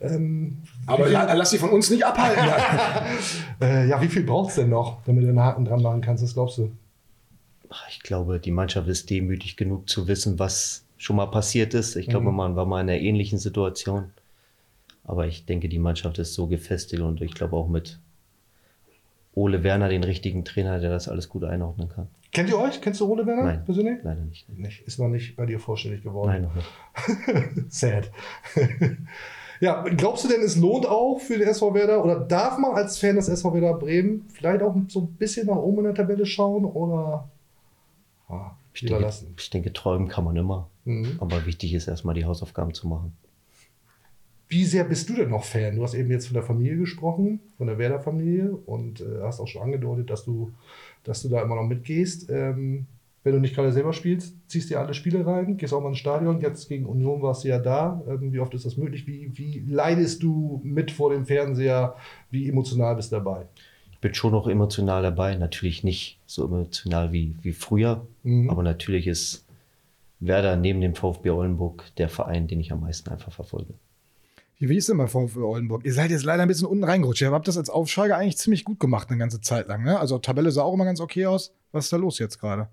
Ähm, Aber la lass dich von uns nicht abhalten. äh, ja, wie viel braucht es denn noch, damit du einen Haken dran machen kannst? Das glaubst du? Ich glaube, die Mannschaft ist demütig genug zu wissen, was schon mal passiert ist. Ich glaube, Mhm. man war mal in einer ähnlichen Situation. Aber ich denke, die Mannschaft ist so gefestigt und ich glaube auch mit Ole Werner den richtigen Trainer, der das alles gut einordnen kann. Kennt ihr euch? Kennst du Ole Werner Nein, persönlich? leider nicht. Nicht. Ist noch nicht bei dir vorstellig geworden. Nein, noch nicht. Sad. Ja, glaubst du denn, es lohnt auch für den SV Werder oder darf man als Fan des SV Werder Bremen vielleicht auch so ein bisschen nach oben in der Tabelle schauen oder ah, Ich denke, ich denke, träumen kann man immer. Mhm. Aber wichtig ist erstmal die Hausaufgaben zu machen. Wie sehr bist du denn noch Fan? Du hast eben jetzt von der Familie gesprochen, von der Werder-Familie und äh, hast auch schon angedeutet, dass du, dass du da immer noch mitgehst. Ähm, wenn du nicht gerade selber spielst, ziehst dir alle Spiele rein, gehst auch mal ins Stadion. Jetzt gegen Union warst du ja da. Ähm, wie oft ist das möglich? Wie, wie leidest du mit vor dem Fernseher? Wie emotional bist du dabei? Ich bin schon noch emotional dabei. Natürlich nicht so emotional wie, wie früher. Mhm. Aber natürlich ist Werder neben dem VfB Oldenburg der Verein, den ich am meisten einfach verfolge. Wie ist denn bei VfB Oldenburg? Ihr seid jetzt leider ein bisschen unten reingerutscht. Ihr habt das als Aufsteiger eigentlich ziemlich gut gemacht eine ganze Zeit lang. Ne? Also Tabelle sah auch immer ganz okay aus. Was ist da los jetzt gerade?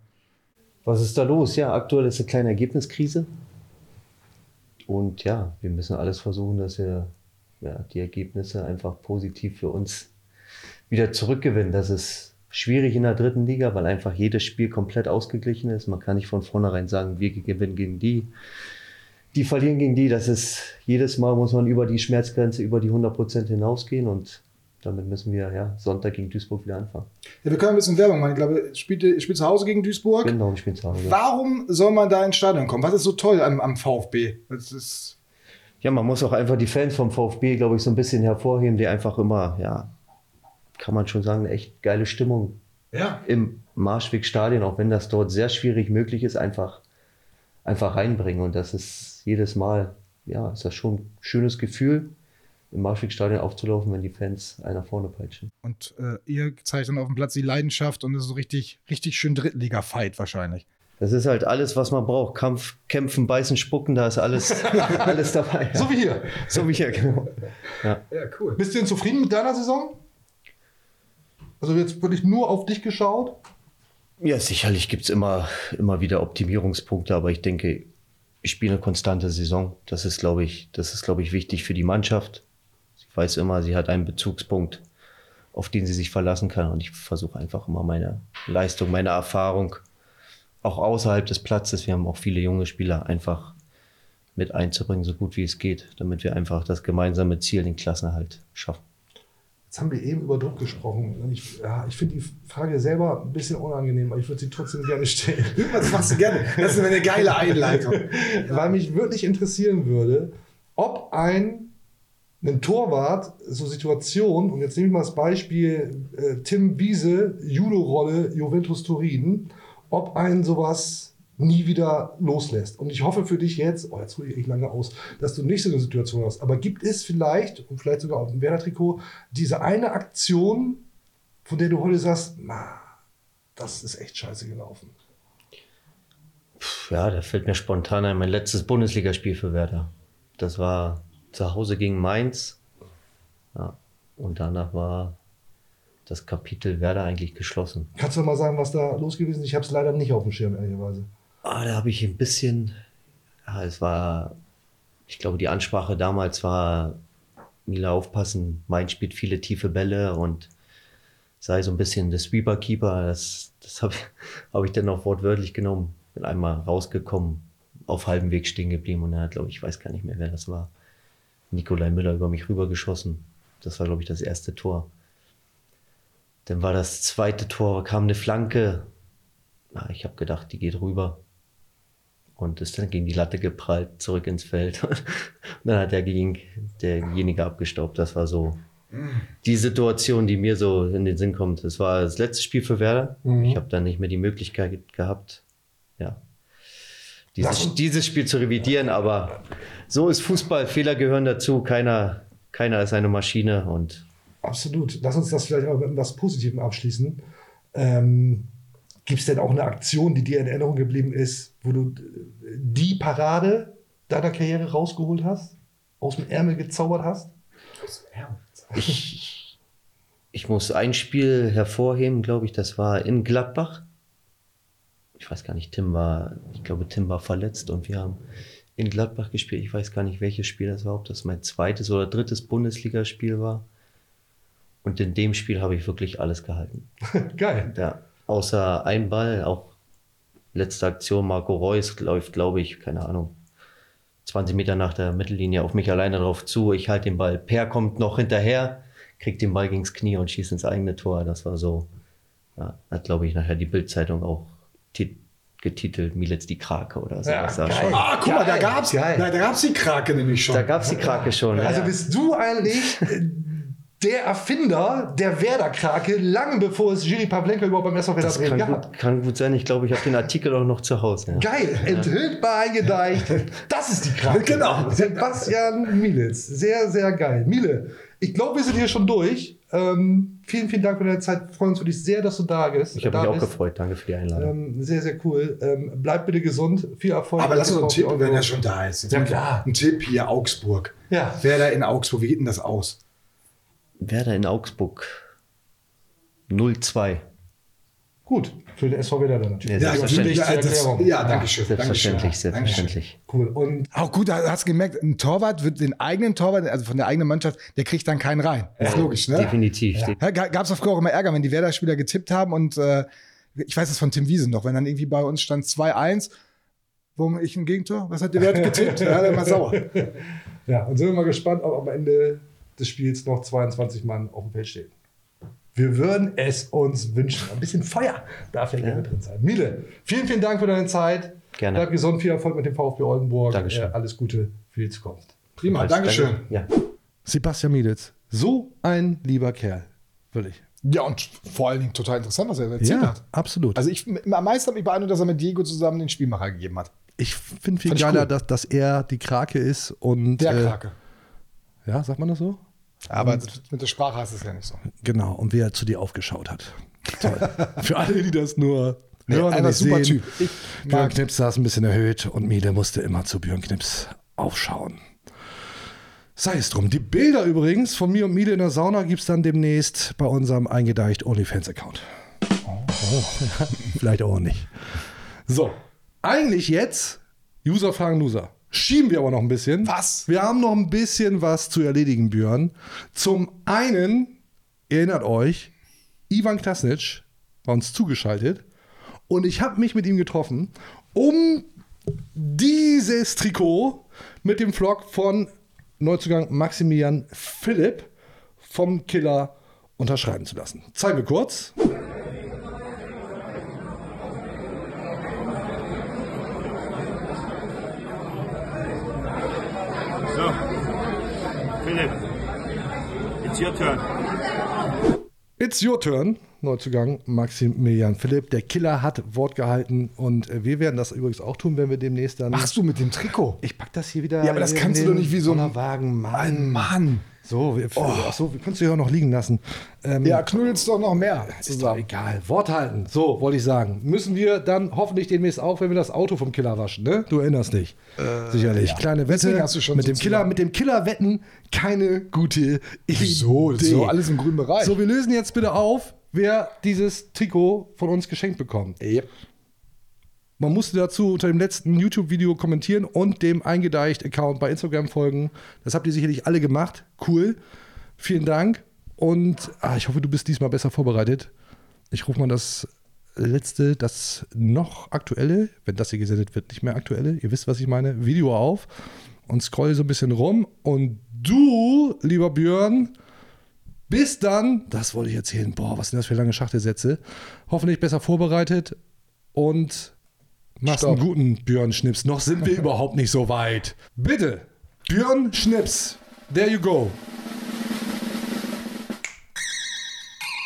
Was ist da los? Ja, aktuell ist eine kleine Ergebniskrise. Und ja, wir müssen alles versuchen, dass wir ja, die Ergebnisse einfach positiv für uns wieder zurückgewinnen. Das ist schwierig in der dritten Liga, weil einfach jedes Spiel komplett ausgeglichen ist. Man kann nicht von vornherein sagen, wir gewinnen gegen die. Die verlieren gegen die. Das ist jedes Mal muss man über die Schmerzgrenze, über die 100 Prozent hinausgehen und damit müssen wir ja Sonntag gegen Duisburg wieder anfangen. Ja, wir können ein bisschen Werbung machen. Ich glaube, spielt, ihr spielt zu Hause gegen Duisburg. Genau, ich bin zu Hause. Warum soll man da ins Stadion kommen? Was ist so toll am, am VfB? Das ist Ja, man muss auch einfach die Fans vom VfB, glaube ich, so ein bisschen hervorheben, die einfach immer, ja, kann man schon sagen, eine echt geile Stimmung ja. im Marschwegstadion, auch wenn das dort sehr schwierig möglich ist, einfach, einfach reinbringen. Und das ist jedes Mal, ja, ist das schon ein schönes Gefühl, im Marschwegstadion aufzulaufen, wenn die Fans einer vorne peitschen. Und äh, ihr zeigt dann auf dem Platz die Leidenschaft und es ist so richtig, richtig schön Drittliga-Fight wahrscheinlich. Das ist halt alles, was man braucht. Kampf, kämpfen, beißen, spucken, da ist alles, alles dabei. Ja. So wie hier. So wie hier, genau. Ja. Ja, cool. Bist du denn zufrieden mit deiner Saison? Also jetzt wirklich nur auf dich geschaut? Ja, sicherlich gibt es immer, immer wieder Optimierungspunkte, aber ich denke, ich spiele eine konstante Saison. Das ist, glaube ich, das ist, glaube ich, wichtig für die Mannschaft. Weiß immer, sie hat einen Bezugspunkt, auf den sie sich verlassen kann. Und ich versuche einfach immer meine Leistung, meine Erfahrung, auch außerhalb des Platzes, wir haben auch viele junge Spieler, einfach mit einzubringen, so gut wie es geht, damit wir einfach das gemeinsame Ziel, den Klassenerhalt, schaffen. Jetzt haben wir eben über Druck gesprochen. Und Ich, ja, ich finde die Frage selber ein bisschen unangenehm, aber ich würde sie trotzdem gerne stellen. Das machst du gerne. Das ist eine geile Einleitung. Weil mich wirklich interessieren würde, ob ein, ein Torwart so Situationen, und jetzt nehme ich mal das Beispiel äh, Tim Wiese, Judo-Rolle Juventus Turin, ob ein sowas nie wieder loslässt. Und ich hoffe für dich jetzt, oh, jetzt hole ich lange aus, dass du nicht so eine Situation hast. Aber gibt es vielleicht, und vielleicht sogar auf dem Werder-Trikot, diese eine Aktion, von der du heute sagst, na, das ist echt scheiße gelaufen. Ja, da fällt mir spontan ein, mein letztes Bundesligaspiel für Werder. Das war zu Hause gegen Mainz. Ja, und danach war das Kapitel Werder eigentlich geschlossen. Kannst du mal sagen, was da los gewesen ist? Ich habe es leider nicht auf dem Schirm, ehrlicherweise. Ah, da habe ich ein bisschen, ja, es war, ich glaube, die Ansprache damals war Mila aufpassen. Mein spielt viele tiefe Bälle und sei so ein bisschen der Sweeper-Keeper. Das, das habe hab ich dann auch wortwörtlich genommen. Bin einmal rausgekommen, auf halbem Weg stehen geblieben und er hat, glaube ich, ich weiß gar nicht mehr, wer das war. Nikolai Müller über mich rübergeschossen. Das war, glaube ich, das erste Tor. Dann war das zweite Tor, kam eine Flanke. Na, ich habe gedacht, die geht rüber. Und ist dann gegen die Latte geprallt, zurück ins Feld. Und dann hat der gegen, derjenige abgestaubt. Das war so die Situation, die mir so in den Sinn kommt. Es war das letzte Spiel für Werder. Mhm. Ich habe dann nicht mehr die Möglichkeit gehabt, ja, dieses, dieses Spiel zu revidieren. Aber so ist Fußball. Fehler gehören dazu. Keiner, keiner ist eine Maschine und Absolut. Lass uns das vielleicht auch mit etwas Positivem abschließen. Ähm, Gibt es denn auch eine Aktion, die dir in Erinnerung geblieben ist, wo du äh, die Parade deiner Karriere rausgeholt hast? Aus dem Ärmel gezaubert hast? Ich, ich muss ein Spiel hervorheben, glaube ich, das war in Gladbach. Ich weiß gar nicht, Tim war, ich glaube, Tim war verletzt und wir haben in Gladbach gespielt. Ich weiß gar nicht, welches Spiel das war, ob das mein zweites oder drittes Bundesligaspiel war. Und in dem Spiel habe ich wirklich alles gehalten. Geil. Ja, außer ein Ball, auch letzte Aktion, Marco Reus läuft, glaube ich, keine Ahnung, 20 Meter nach der Mittellinie auf mich alleine drauf zu. Ich halte den Ball. Per kommt noch hinterher, kriegt den Ball gegens Knie und schießt ins eigene Tor. Das war so, ja, hat, glaube ich, nachher die Bildzeitung auch getitelt, Militz die Krake oder so. Ja, das schon, Ah, guck mal, da Geil, gab's, geil. da, da gab's die Krake nämlich schon. da gab es die Krake schon. Also ja. bist du eigentlich äh, der Erfinder der Werder-Krake, lange bevor es Jiri Pavlenka überhaupt beim SV Werder das Bremen kann gab. gut, kann gut sein. Ich glaube, ich habe den Artikel auch noch zu Hause. Ja. Geil, enthüllbar eingedeicht. Das ist die Krake. Genau. Sebastian Mielitz. Sehr, sehr geil. Miele, ich glaube, wir sind hier schon durch. Ähm, vielen, vielen Dank für deine Zeit. Wir freuen uns wirklich sehr, dass du da bist. Ich habe da mich auch bist. gefreut. Danke für die Einladung. Ähm, sehr, sehr cool. Ähm, bleib bitte gesund. Viel Erfolg. Aber lass uns einen Tipp, wenn er schon da ist. Ja, klar. Ein Tipp hier, Augsburg. Ja. Wer da in Augsburg, wie geht denn das aus? Werder in Augsburg 0-2. Gut, für den SV Werder dann natürlich. Ja, selbstverständlich. ja, das, ja, danke schön. Selbstverständlich, selbstverständlich. Cool. Und Auch gut, da hast du gemerkt, ein Torwart wird den eigenen Torwart, also von der eigenen Mannschaft, der kriegt dann keinen rein. Das ist logisch, ne? Definitiv. Ja, Gab es auch früher auch immer Ärger, wenn die Werder-Spieler getippt haben und äh, ich weiß das von Tim Wiesen noch, wenn dann irgendwie bei uns stand 2-1, warum ich ein Gegentor? Was hat der Wert getippt? ja, dann war sauer. Ja, und sind wir mal gespannt, ob am Ende des Spiels noch 22 Mann auf dem Feld stehen. Wir würden es uns wünschen. Ein bisschen Feuer darf ja gerne drin sein. Miele, vielen, vielen Dank für deine Zeit. Gerne. Bleib gesund, viel Erfolg mit dem VfB Oldenburg. Dankeschön. Äh, alles Gute für die Zukunft. Prima, Also, Dankeschön. danke. Ja. Sebastian Mielitz, so ein lieber Kerl. Wirklich. Ja, und vor allen Dingen total interessant, was er erzählt hat. absolut. Also ich, am meisten hat mich beeindruckt, dass er mit Diego zusammen den Spielmacher gegeben hat. ich finde viel Fand ich geiler, cool. dass, dass er die Krake ist und. Der äh, Krake. Ja, sagt man das so? Aber das- mit der Sprache heißt es ja nicht so. Genau, und wie er zu dir aufgeschaut hat. Toll. Für alle, die das nur Nee, hören und einer super sehen. Typ. Ich Björn Knips saß ein bisschen erhöht und Miele musste immer zu Björn Knips aufschauen. Sei es drum. Die Bilder übrigens von mir und Miele in der Sauna gibt es dann demnächst bei unserem eingedeicht OnlyFans-Account. Oh, vielleicht auch nicht. So, eigentlich jetzt User fragen Loser. Schieben wir aber noch ein bisschen. Was? Wir haben noch ein bisschen was zu erledigen, Björn. Zum einen, erinnert euch, Ivan Klasnic war uns zugeschaltet und ich habe mich mit ihm getroffen, um dieses Trikot mit dem Vlog von Neuzugang Maximilian Philipp vom Killer unterschreiben zu lassen. Zeigen wir kurz. It's your turn. It's your turn. Neuzugang Maximilian Philipp. Der Killer hat Wort gehalten und äh, wir werden das übrigens auch tun, wenn wir demnächst dann. Machst du mit dem Trikot? Ich pack das hier wieder. Ja, aber das kannst du doch nicht wie so ein- Wagen. Mann, Mann. So, wir, ach so, wir können es hier auch noch liegen lassen. Ähm, Ja, knuddelst doch noch mehr ist doch zusammen. egal. Wort halten. So, wollte ich sagen. Müssen wir dann hoffentlich demnächst auch, wenn wir das Auto vom Killer waschen, ne? Du erinnerst dich. Sicherlich. ja. Kleine Wette. Deswegen hast du schon mit dem sozusagen- Killer, mit dem Killer wetten, keine gute Idee. So, so alles im grünen Bereich. So, wir lösen jetzt bitte auf, wer dieses Trikot von uns geschenkt bekommt. Yep. Man musste dazu unter dem letzten YouTube-Video kommentieren und dem eingedeicht-Account bei Instagram folgen. Das habt ihr sicherlich alle gemacht. Cool. Vielen Dank. Und ah, ich hoffe, du bist diesmal besser vorbereitet. Ich rufe mal das letzte, das noch aktuelle, wenn das hier gesendet wird, nicht mehr aktuelle, ihr wisst, was ich meine, Video auf und scroll so ein bisschen rum. Und du, lieber Björn, bis dann, das wollte ich erzählen, boah, was sind das für lange Schachtelsätze, hoffentlich besser vorbereitet und machst Stopp. einen guten Björn-Schnips. Noch sind wir überhaupt nicht so weit. Bitte, Björn-Schnips, there you go.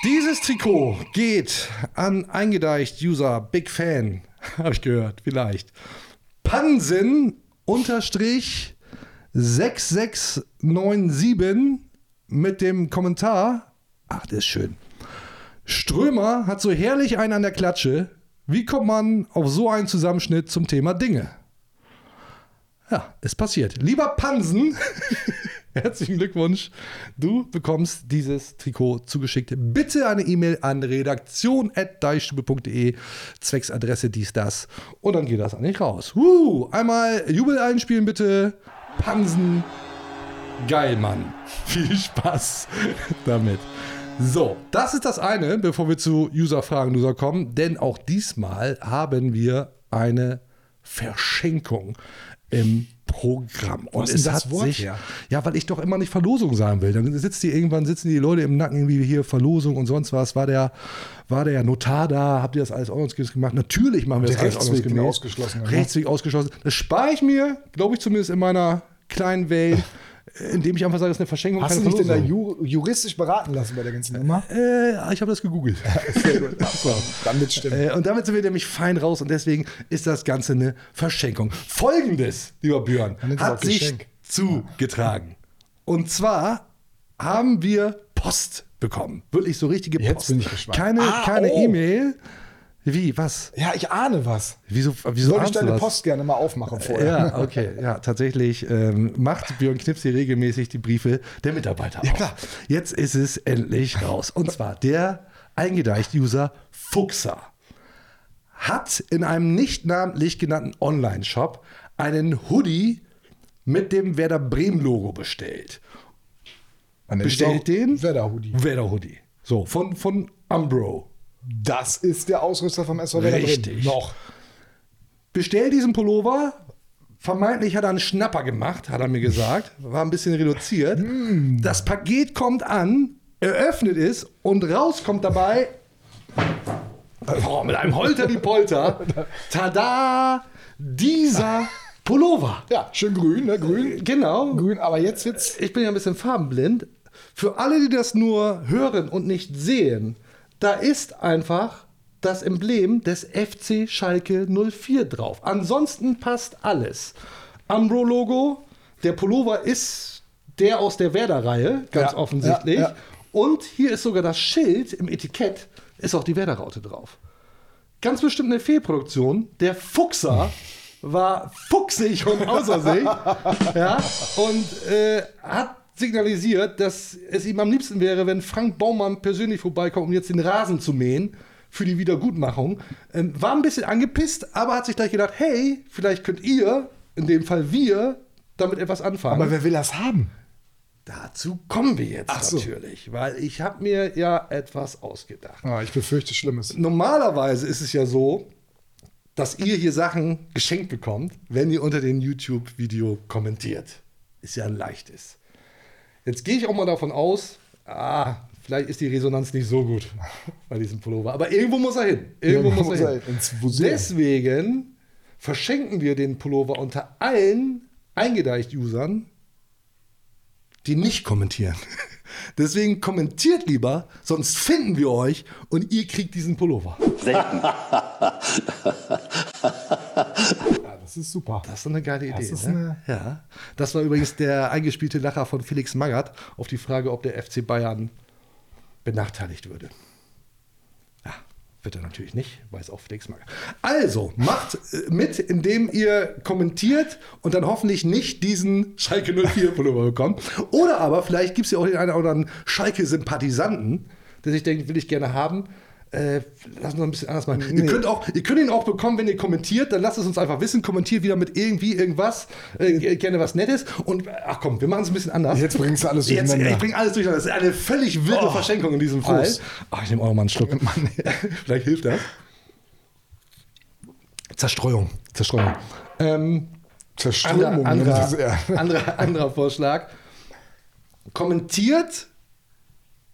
Dieses Trikot geht an eingedeicht User Big Fan, habe ich gehört, vielleicht. Pansen unterstrich 6697 mit dem Kommentar. Ach, der ist schön. Strömer hat so herrlich einen an der Klatsche. Wie kommt man auf so einen Zusammenschnitt zum Thema Dinge? Ja, es passiert. Lieber Pansen, herzlichen Glückwunsch. Du bekommst dieses Trikot zugeschickt. Bitte eine E-Mail an redaktion.deichstube.de, Zwecksadresse dies, das. Und dann geht das an dich raus. Uh, einmal Jubel einspielen, bitte. Pansen. Geil, Mann. Viel Spaß damit. So, das ist das eine, bevor wir zu User-Fragen User kommen. Denn auch diesmal haben wir eine Verschenkung im Programm. Ist denn das Wort sich, her? ja, weil ich doch immer nicht Verlosung sagen will. Dann sitzt die irgendwann, sitzen die Leute im Nacken irgendwie hier Verlosung und sonst was. War der, war der Notar da? Habt ihr das alles ordnungsgemäß gemacht? Natürlich machen wir das alles Rechtsweg ordnungsgemäß. ausgeschlossen? Rechtsweg ausgeschlossen. Das spare ich mir, glaube ich zumindest in meiner kleinen Welt, indem ich einfach sage, das ist eine Verschenkung. Hast du dich denn da ju juristisch beraten lassen bei der ganzen Nummer? Äh, ich habe das gegoogelt. Sehr gut. Wird stimmen. Äh, und damit sind wir nämlich fein raus und deswegen ist das Ganze eine Verschenkung. Folgendes, lieber Björn, hat sich Geschenk. zugetragen. Und zwar haben wir Post bekommen. Wirklich so richtige Jetzt Post. bin ich gespannt. Keine Ah, keine oh. E-Mail. Wie, was? Ja, ich ahne was. Wieso, wieso Soll ich deine das? Post gerne mal aufmachen vorher? Ja, okay. Ja, tatsächlich ähm, macht Björn Knipsi regelmäßig die Briefe der Mitarbeiter Ja, auf. klar. Jetzt ist es endlich raus. Und zwar der eingedeichte User Fuchser hat in einem nicht namentlich genannten Online-Shop einen Hoodie mit dem Werder Bremen-Logo bestellt. Man Bestellt den? Werder Hoodie. Werder Hoodie. So, von, von Umbro. Das ist der Ausrüster vom SV Werder. Richtig. Noch. Bestell diesen Pullover. Vermeintlich hat er einen Schnapper gemacht, hat er mir gesagt. War ein bisschen reduziert. Das Paket kommt an, eröffnet es und rauskommt dabei oh, mit einem Holter die Polter. Tada! Dieser Pullover. Ja, schön grün, ne? Grün. Genau. Grün, aber jetzt wird's. Ich bin ja ein bisschen farbenblind. Für alle, die das nur hören und nicht sehen, da ist einfach das Emblem des FC Schalke 04 drauf. Ansonsten passt alles. Umbro-Logo, der Pullover ist der aus der Werder-Reihe, ganz Ja, offensichtlich. ja, ja. Und hier ist sogar das Schild im Etikett, ist auch die Werder-Raute drauf. Ganz bestimmt eine Fehlproduktion. Der Fuchser war fuchsig und außer sich. ja, und äh, hat signalisiert, dass es ihm am liebsten wäre, wenn Frank Baumann persönlich vorbeikommt, um jetzt den Rasen zu mähen für die Wiedergutmachung. Ähm, war ein bisschen angepisst, aber hat sich gleich gedacht, hey, vielleicht könnt ihr, in dem Fall wir, damit etwas anfangen. Aber wer will das haben? Dazu kommen wir jetzt Ach so. natürlich, weil ich habe mir ja etwas ausgedacht. Ah, ich befürchte Schlimmes. Normalerweise ist es ja so, dass ihr hier Sachen geschenkt bekommt, wenn ihr unter dem YouTube-Video kommentiert. Ist ja ein leichtes. Jetzt gehe ich auch mal davon aus, ah, vielleicht ist die Resonanz nicht so gut bei diesem Pullover. Aber irgendwo muss er hin. Irgendwo, Irgendwo muss muss er hin. Museum. Deswegen verschenken wir den Pullover unter allen eingedeicht-Usern, die nicht kommentieren. Deswegen kommentiert lieber, sonst finden wir euch und ihr kriegt diesen Pullover. Ja, das ist super. Das ist eine geile Idee. ist ne? Ja. Das war übrigens der eingespielte Lacher von Felix Magath auf die Frage, ob der FC Bayern benachteiligt würde. Ja, wird er natürlich nicht, weiß auch Felix Magath. Also, macht äh, mit, indem ihr kommentiert und dann hoffentlich nicht diesen Schalke 04 Pullover bekommt. Oder aber vielleicht gibt es ja auch den einen oder anderen Schalke-Sympathisanten, der sich denkt, will ich gerne haben. Äh, lass uns ein bisschen anders machen. Ihr, könnt auch, ihr könnt ihn auch bekommen, wenn ihr kommentiert. Dann lasst es uns einfach wissen. Kommentiert wieder mit irgendwie irgendwas. Äh, gerne was Nettes. Und ach komm, wir machen es ein bisschen anders. Jetzt bringst du alles Jetzt, durcheinander. Ich bring alles durcheinander. Das ist eine völlig wirre Oh. Verschenkung in diesem Fall. Ach, ich nehme auch mal einen Schluck. Vielleicht hilft das. Zerstreuung. Zerstreuung. Ähm, Zerströmung. anderer, anderer, anderer, anderer Vorschlag. Kommentiert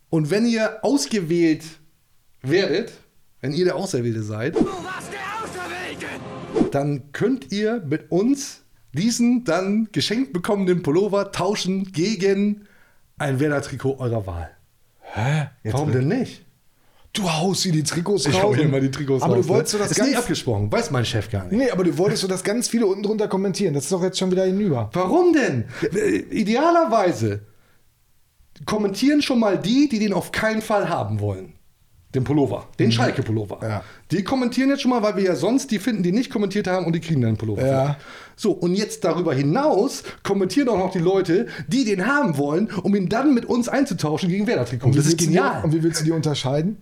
und wenn ihr ausgewählt werdet, wenn ihr der Auserwählte seid, dann könnt ihr mit uns diesen dann geschenkt bekommenen Pullover tauschen gegen ein Werder-Trikot eurer Wahl. Hä? Jetzt Warum denn nicht? Du haust hier die Trikots Ich hau raus. hier mal die Trikots aber raus, du wolltest ne? so das Ist nicht ganz... abgesprochen, weiß mein Chef gar nicht. Nee, aber du wolltest so das ganz viele unten drunter kommentieren. Das ist doch jetzt schon wieder hinüber. Warum denn? Idealerweise kommentieren schon mal die, die den auf keinen Fall haben wollen. Den Pullover, den Schalke-Pullover. Mhm. Ja. Die kommentieren jetzt schon mal, weil wir ja sonst die finden, die nicht kommentiert haben und die kriegen dann einen Pullover. Ja. So, und jetzt darüber hinaus kommentieren auch noch die Leute, die den haben wollen, um ihn dann mit uns einzutauschen gegen Werder-Trikot. Das ist du die- genial. Und wie willst du die unterscheiden?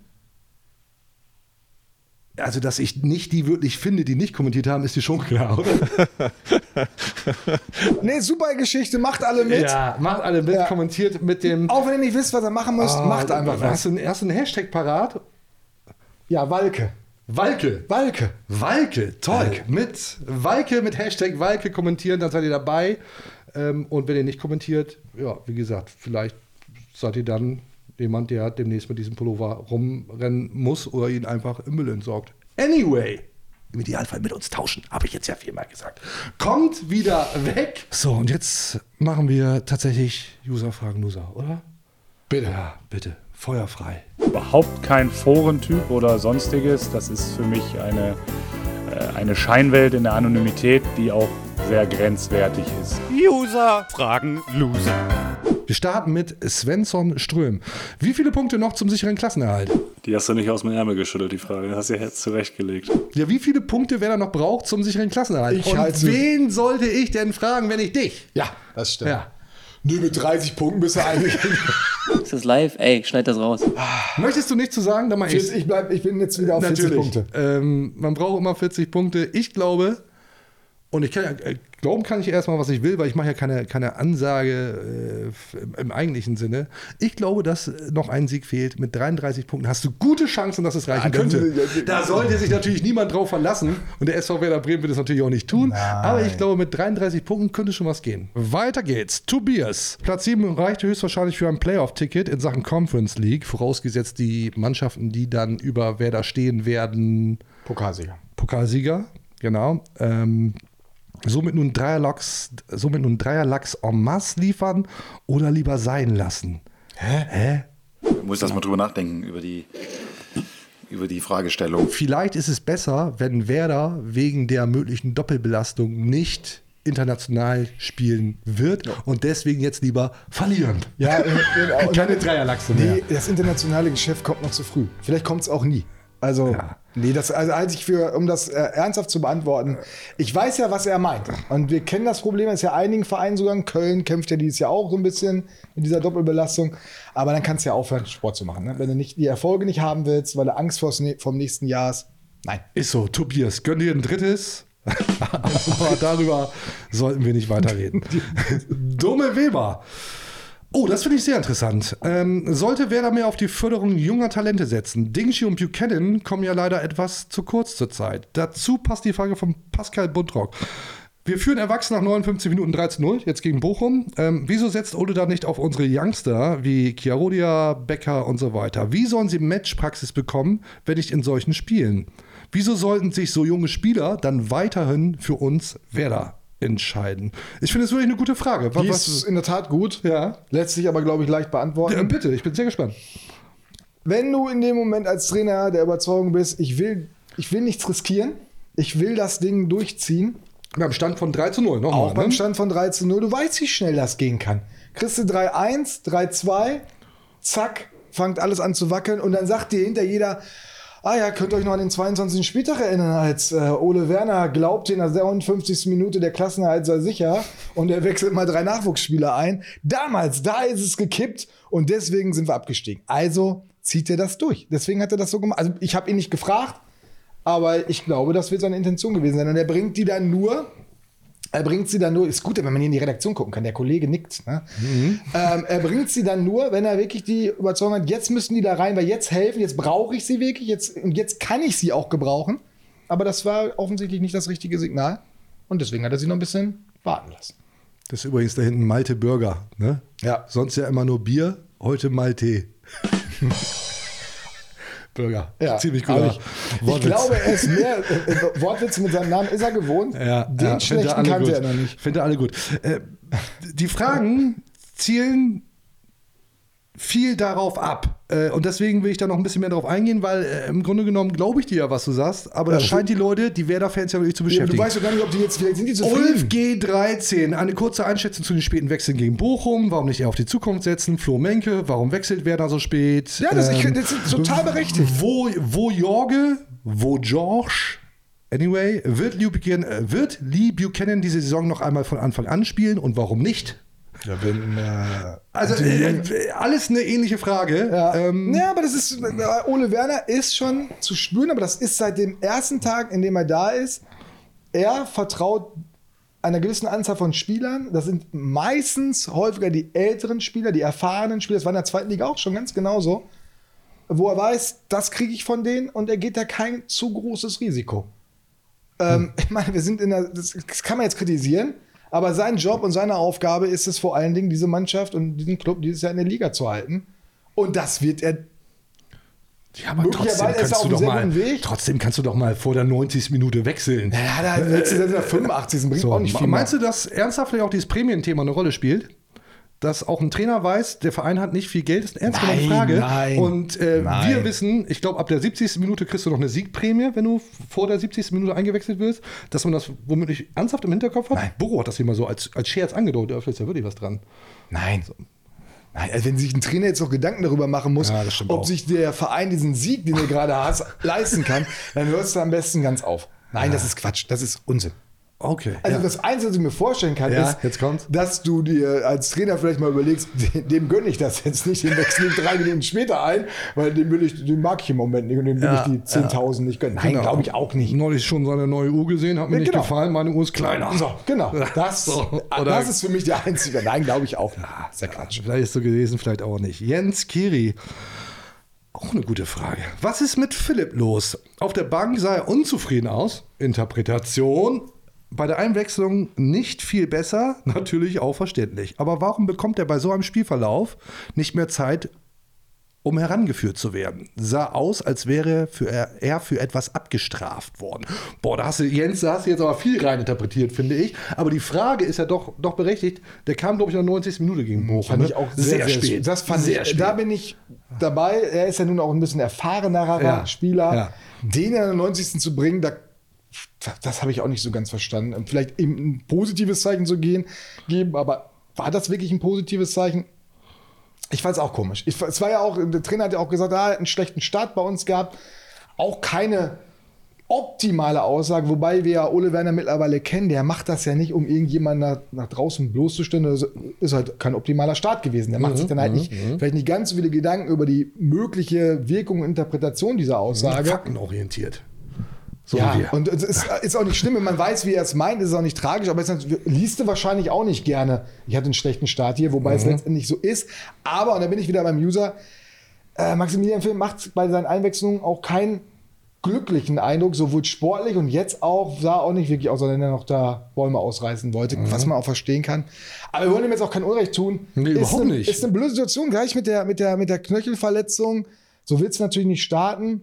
Also, dass ich nicht die wirklich finde, die nicht kommentiert haben, ist dir schon klar, oder? Nee, super Geschichte, macht alle mit. Ja, macht alle mit, Ja. kommentiert mit dem. Auch wenn ihr nicht wisst, was ihr machen müsst, Ah, macht einfach Hast was. du, einen- hast du einen Hashtag parat? Ja, Walke. Walke. Walke. Walke, toll. Mit Walke, mit Hashtag Walke kommentieren, dann seid ihr dabei. Ähm, und wenn ihr nicht kommentiert, ja, wie gesagt, vielleicht seid ihr dann jemand, der demnächst mit diesem Pullover rumrennen muss oder ihn einfach im Müll entsorgt. Anyway. Im Idealfall mit uns tauschen, habe ich jetzt ja viermal gesagt. Kommt wieder weg. So, und jetzt machen wir tatsächlich User-Fragen, User, oder? Bitte. Ja, bitte. Feuerfrei. Überhaupt kein Forentyp oder sonstiges. Das ist für mich eine, äh, eine Scheinwelt in der Anonymität, die auch sehr grenzwertig ist. User fragen Loser. Wir starten mit Svensson Ström. Wie viele Punkte noch zum sicheren Klassenerhalt? Die hast du nicht aus dem Ärmel geschüttelt, die Frage. Die hast du ja jetzt zurechtgelegt. Ja, wie viele Punkte wer da noch braucht zum sicheren Klassenerhalt? Ich Und halte- wen sollte ich denn fragen, wenn ich dich? Ja, das stimmt. Ja. Nö, mit 30 Punkten bist du eigentlich. Ist das live? Ey, schneid das raus. Möchtest du nichts zu sagen? Dann mach ich's. ich, bleib, ich bin jetzt wieder auf 40 Natürlich. Punkte. Ähm, man braucht immer 40 Punkte. Ich glaube, und ich kann ja, äh, glauben kann ich erstmal, was ich will, weil ich mache ja keine, keine Ansage äh, im, eigentlichen Sinne. Ich glaube, dass noch ein Sieg fehlt. Mit 33 Punkten hast du gute Chancen, dass es reichen das- könnte. Da sollte sich natürlich niemand drauf verlassen. Und der SV Werder Bremen wird es natürlich auch nicht tun. Aber ich glaube, mit 33 Punkten könnte schon was gehen. Weiter geht's. Tobias. Platz 7 reichte höchstwahrscheinlich für ein Playoff-Ticket in Sachen Conference League, vorausgesetzt die Mannschaften, die dann über Werder stehen werden. Pokalsieger. Pokalsieger, genau. Ähm, somit nun Dreierlachs, somit nun Dreierlachs en masse liefern oder lieber sein lassen. Hä? Hä? Muss das mal drüber nachdenken, über die, über die Fragestellung. Vielleicht ist es besser, wenn Werder wegen der möglichen Doppelbelastung nicht international spielen wird und deswegen jetzt lieber verlieren. Ja, äh, äh, Keine Dreierlachse mehr. Nee, das internationale Geschäft kommt noch zu früh. Vielleicht kommt es auch nie. Also, nee, das also einzig für, um das äh, ernsthaft zu beantworten. Ich weiß ja, was er meint. Und wir kennen das Problem, das ist ja einigen Vereinen sogar. Köln kämpft ja dieses Jahr auch so ein bisschen mit dieser Doppelbelastung. Aber dann kannst du ja aufhören, Sport zu machen. Ne? Wenn du nicht, die Erfolge nicht haben willst, weil du Angst vor vom nächsten Jahr hast. Nein. Ist so, Tobias, gönn dir ein drittes. Aber darüber sollten wir nicht weiterreden. Dumme Weber. Oh, das finde ich sehr interessant. Ähm, sollte Werder mehr auf die Förderung junger Talente setzen? Dingshi und Buchanan kommen ja leider etwas zu kurz zur Zeit. Dazu passt die Frage von Pascal Buntrock. Wir führen Erwachsene nach 59 Minuten 13-0, jetzt gegen Bochum. Ähm, wieso setzt Ole da nicht auf unsere Youngster wie Chiarodia, Becker und so weiter? Wie sollen sie Matchpraxis bekommen, wenn nicht in solchen Spielen? Wieso sollten sich so junge Spieler dann weiterhin für uns Werder entscheiden? Ich finde es wirklich eine gute Frage. Die ist in der Tat gut. Ja. Lässt sich aber, glaube ich, leicht beantworten. Ja, bitte, ich bin sehr gespannt. Wenn du in dem Moment als Trainer der Überzeugung bist, ich will, ich will nichts riskieren, ich will das Ding durchziehen. Beim Stand von 3 zu 0 nochmal. Auch beim ne? Stand von 3 zu 0. Du weißt, wie schnell das gehen kann. Kriegst du 3-1, 3-2, zack, fängt alles an zu wackeln und dann sagt dir hinter jeder, ah ja, könnt ihr euch noch an den 22. Spieltag erinnern, als äh, Ole Werner glaubte in der 57. Minute der Klassenerhalt sei sicher und er wechselt mal drei Nachwuchsspieler ein. Damals, da ist es gekippt und deswegen sind wir abgestiegen. Also zieht er das durch. Deswegen hat er das so gemacht. Also ich habe ihn nicht gefragt, aber ich glaube, das wird seine Intention gewesen sein. Und er bringt die dann nur, er bringt sie dann nur, ist gut, wenn man hier in die Redaktion gucken kann, der Kollege nickt. Ne? Ähm, er bringt sie dann nur, wenn er wirklich die Überzeugung hat, jetzt müssen die da rein, weil jetzt helfen, jetzt brauche ich sie wirklich, jetzt, und jetzt kann ich sie auch gebrauchen. Aber das war offensichtlich nicht das richtige Signal. Und deswegen hat er sie noch ein bisschen warten lassen. Das ist übrigens da hinten Malte Burger. Ne? Ja. Sonst ja immer nur Bier, heute Malte. Burger. Ja, Ziemlich guter ich, ich glaube, er ist mehr äh, äh, Wortwitz mit seinem Namen ist er gewohnt. Ja, Den ja, schlechten kannte gut. er noch nicht. Findet alle gut. Äh, die Fragen zielen viel darauf ab. Äh, und deswegen will ich da noch ein bisschen mehr drauf eingehen, weil äh, im Grunde genommen glaube ich dir ja, was du sagst, aber das Ja, scheint die Leute, die Werder-Fans ja wirklich zu Ja, beschäftigen. du weißt doch gar nicht, ob die jetzt vielleicht sind die Ulf zufrieden. G13, eine kurze Einschätzung zu den späten Wechseln gegen Bochum. Warum nicht eher auf die Zukunft setzen? Flo Menke, warum wechselt Werder so spät? Ja, das- ich- das ist total berechtigt. Wo, wo Jorge, wo George, anyway, wird Lee, Buchanan, äh, wird Lee Buchanan diese Saison noch einmal von Anfang an spielen und warum nicht? Ja, wenn, äh, Also äh, alles eine ähnliche Frage. Ja. Ähm, ja, aber das ist, äh, Ole Werner ist schon zu spüren, aber das ist seit dem ersten Tag, in dem er da ist. Er vertraut einer gewissen Anzahl von Spielern. Das sind meistens häufiger die älteren Spieler, die erfahrenen Spieler. Das war in der zweiten Liga auch schon ganz genauso. Wo er weiß, das kriege ich von denen und er geht da kein zu großes Risiko. Ähm, ich meine, wir sind in der, das kann man jetzt kritisieren, aber sein Job und seine Aufgabe ist es vor allen Dingen, diese Mannschaft und diesen Club dieses Jahr in der Liga zu halten. Und das wird er. Ja, aber trotzdem er kannst, du doch mal, Weg. trotzdem kannst du doch mal vor der 90. Minute wechseln. Ja, da letztes Jahr in der 85. bringt So, auch nicht viel. meinst mehr. du, dass ernsthaft vielleicht auch dieses Prämienthema eine Rolle spielt? Dass auch ein Trainer weiß, der Verein hat nicht viel Geld, ist eine ernst Nein, Frage. nein. Und äh, Nein. wir wissen, ich glaube, ab der 70. Minute kriegst du noch eine Siegprämie, wenn du vor der 70. Minute eingewechselt wirst, dass man das womöglich ernsthaft im Hinterkopf hat. Nein. Boro hat das hier mal so als, als Scherz angedeutet, da ist ja wirklich was dran. Nein. Nein, also wenn sich ein Trainer jetzt noch Gedanken darüber machen muss, Ja, ob auch. sich der Verein diesen Sieg, den er gerade hat, leisten kann, dann hörst du am besten ganz auf. Nein, das ist Quatsch, das ist Unsinn. Okay. Also ja. das Einzige, was ich mir vorstellen kann, Ja, ist, dass du dir als Trainer vielleicht mal überlegst, dem, gönne ich das jetzt nicht, den wechsle ich drei Minuten später ein, weil den, will ich, den mag ich im Moment nicht und dem will Ja, ich die 10.000 nicht gönnen. Nein, Genau. glaube ich auch nicht. Neulich schon seine neue Uhr gesehen, hat mir Ja, nicht genau. gefallen, meine Uhr ist kleiner. So, genau. Das, So, das ist für mich der einzige. Nein, glaube ich auch nicht. ja Quatsch. Vielleicht ist so gewesen, vielleicht auch nicht. Jens Kiri. Auch eine gute Frage. Was ist mit Philipp los? Auf der Bank sah er unzufrieden aus. Interpretation. Bei der Einwechslung nicht viel besser, natürlich auch verständlich. Aber warum bekommt er bei so einem Spielverlauf nicht mehr Zeit, um herangeführt zu werden? Sah aus, als wäre für er, er für etwas abgestraft worden. Boah, da hast du, Jens, da hast du jetzt aber viel reininterpretiert, finde ich. Aber die Frage ist ja doch, doch berechtigt. Der kam, glaube ich, in der 90. Minute gegen Bochum. Fand ne? ich auch sehr, sehr, spät. Das fand sehr ich, spät. da bin ich dabei. Er ist ja nun auch ein bisschen erfahrenerer Ja, Spieler. ja. Den in der 90. zu bringen, da, das habe ich auch nicht so ganz verstanden. Vielleicht eben ein positives Zeichen zu gehen, geben, aber war das wirklich ein positives Zeichen? Ich fand es auch komisch. Ich, es war ja auch, der Trainer hat ja auch gesagt, ah, er hat einen schlechten Start bei uns gehabt. Auch keine optimale Aussage, wobei wir ja Ole Werner mittlerweile kennen, der macht das ja nicht, um irgendjemanden nach, nach draußen bloßzustellen. Das ist halt kein optimaler Start gewesen. Der macht sich dann halt nicht, vielleicht nicht ganz so viele Gedanken über die mögliche Wirkung und Interpretation dieser Aussage. Faktenorientiert. So ja, und es ist, ist auch nicht schlimm, wenn man weiß, wie er es meint, ist es auch nicht tragisch, aber es liest du wahrscheinlich auch nicht gerne. Ich hatte einen schlechten Start hier, wobei es letztendlich so ist. Aber, und da bin ich wieder beim User, äh, Maximilian Film macht bei seinen Einwechslungen auch keinen glücklichen Eindruck, sowohl sportlich und jetzt auch, sah auch nicht wirklich aus, als wenn er noch da Bäume ausreißen wollte, was man auch verstehen kann. Aber wir wollen ihm jetzt auch kein Unrecht tun. Nee, ist überhaupt eine, nicht. Ist eine blöde Situation, gleich mit der, mit der, mit der Knöchelverletzung. So willst du natürlich nicht starten.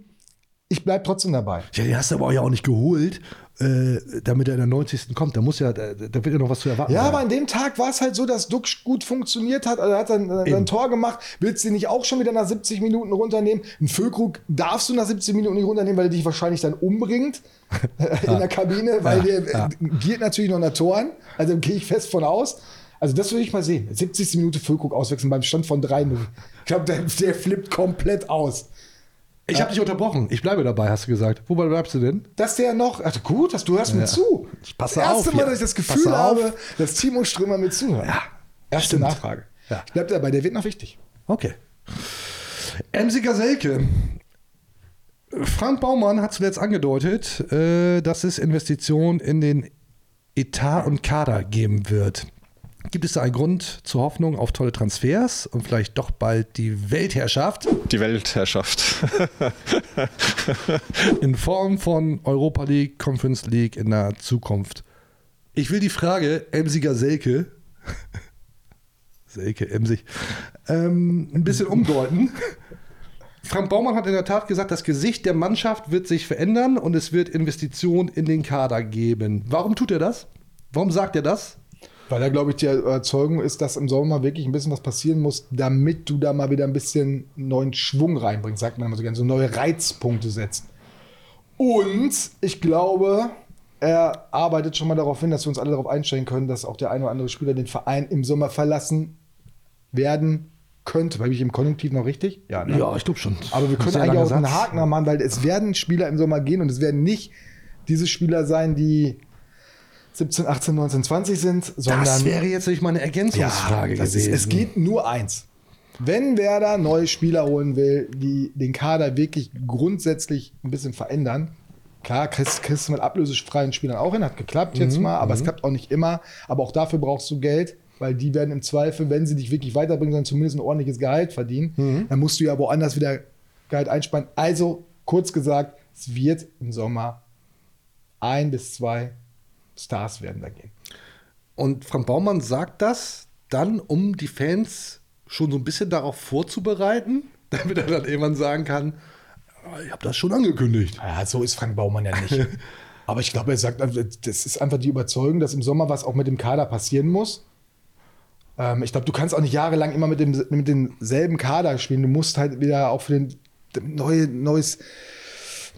Ich bleib trotzdem dabei. Ja, den hast du aber ja auch nicht geholt, äh, damit er in der 90. kommt. Da muss ja, da, da wird ja noch was zu erwarten. Ja, sein. aber an dem Tag war es halt so, dass Duck gut funktioniert hat. Also er hat dann äh, ein Tor gemacht. Willst du ihn nicht auch schon wieder nach 70 Minuten runternehmen? Ein Füllkrug darfst du nach 70 Minuten nicht runternehmen, weil er dich wahrscheinlich dann umbringt in der Kabine, weil Ja, der ja. äh, giert natürlich noch nach Toren. Also gehe ich fest von aus. Also das würde ich mal sehen. 70. Minute Füllkrug auswechseln beim Stand von 3-0. Ich glaube, der, der flippt komplett aus. Ich habe dich unterbrochen. Ich bleibe dabei, hast du gesagt. Wobei bleibst du denn? Dass der noch, also gut, dass du hörst mir Ja. zu. Ich passe das erste auf Mal, hier. dass ich das Passe Gefühl auf. habe, dass Timo Strömer mir zuhört. Ja, Erste stimmt. Nachfrage. Ja. Ich bleib dabei, der wird noch wichtig. Okay. Emsiger Selke. Frank Baumann hat zuletzt angedeutet, äh, dass es Investitionen in den Etat und Kader geben wird. Gibt es da einen Grund zur Hoffnung auf tolle Transfers und vielleicht doch bald die Weltherrschaft? Die Weltherrschaft. in Form von Europa League, Conference League in der Zukunft. Ich will die Frage, Emsiger Selke, Selke, Emsig, ähm, ein bisschen umdeuten. Frank Baumann hat in der Tat gesagt, das Gesicht der Mannschaft wird sich verändern und es wird Investitionen in den Kader geben. Warum tut er das? Warum sagt er das? Weil da, glaube ich, die Überzeugung ist, dass im Sommer wirklich ein bisschen was passieren muss, damit du da mal wieder ein bisschen neuen Schwung reinbringst, sagt man immer so gerne, so neue Reizpunkte setzt. Und ich glaube, er arbeitet schon mal darauf hin, dass wir uns alle darauf einstellen können, dass auch der ein oder andere Spieler den Verein im Sommer verlassen werden könnte. Habe ich im Konjunktiv noch richtig? Ja, ne? ja ich glaube schon. Aber wir können eigentlich auch einen Satz. Haken machen, weil es werden Spieler im Sommer gehen und es werden nicht diese Spieler sein, die 17, 18, 19, 20 sind, sondern. Das wäre jetzt nicht mal eine Ergänzungsfrage ist, gewesen. es geht nur eins. Wenn Werder neue Spieler holen will, die den Kader wirklich grundsätzlich ein bisschen verändern, klar, kriegst, kriegst du mit ablösefreien Spielern auch hin, hat geklappt jetzt Mhm, mal, aber es mhm. klappt auch nicht immer. Aber auch dafür brauchst du Geld, weil die werden im Zweifel, wenn sie dich wirklich weiterbringen, dann zumindest ein ordentliches Gehalt verdienen. Mhm. Dann musst du ja woanders wieder Gehalt einsparen. Also, kurz gesagt, es wird im Sommer ein bis zwei Stars werden da gehen. Und Frank Baumann sagt das dann, um die Fans schon so ein bisschen darauf vorzubereiten, damit er dann irgendwann sagen kann, "Ah, ich habe das schon angekündigt. Ja, so ist Frank Baumann ja nicht. Aber ich glaube, er sagt, also, das ist einfach die Überzeugung, dass im Sommer was auch mit dem Kader passieren muss. Ähm, ich glaube, du kannst auch nicht jahrelang immer mit, dem, mit demselben Kader spielen. Du musst halt wieder auch für den neue, neues,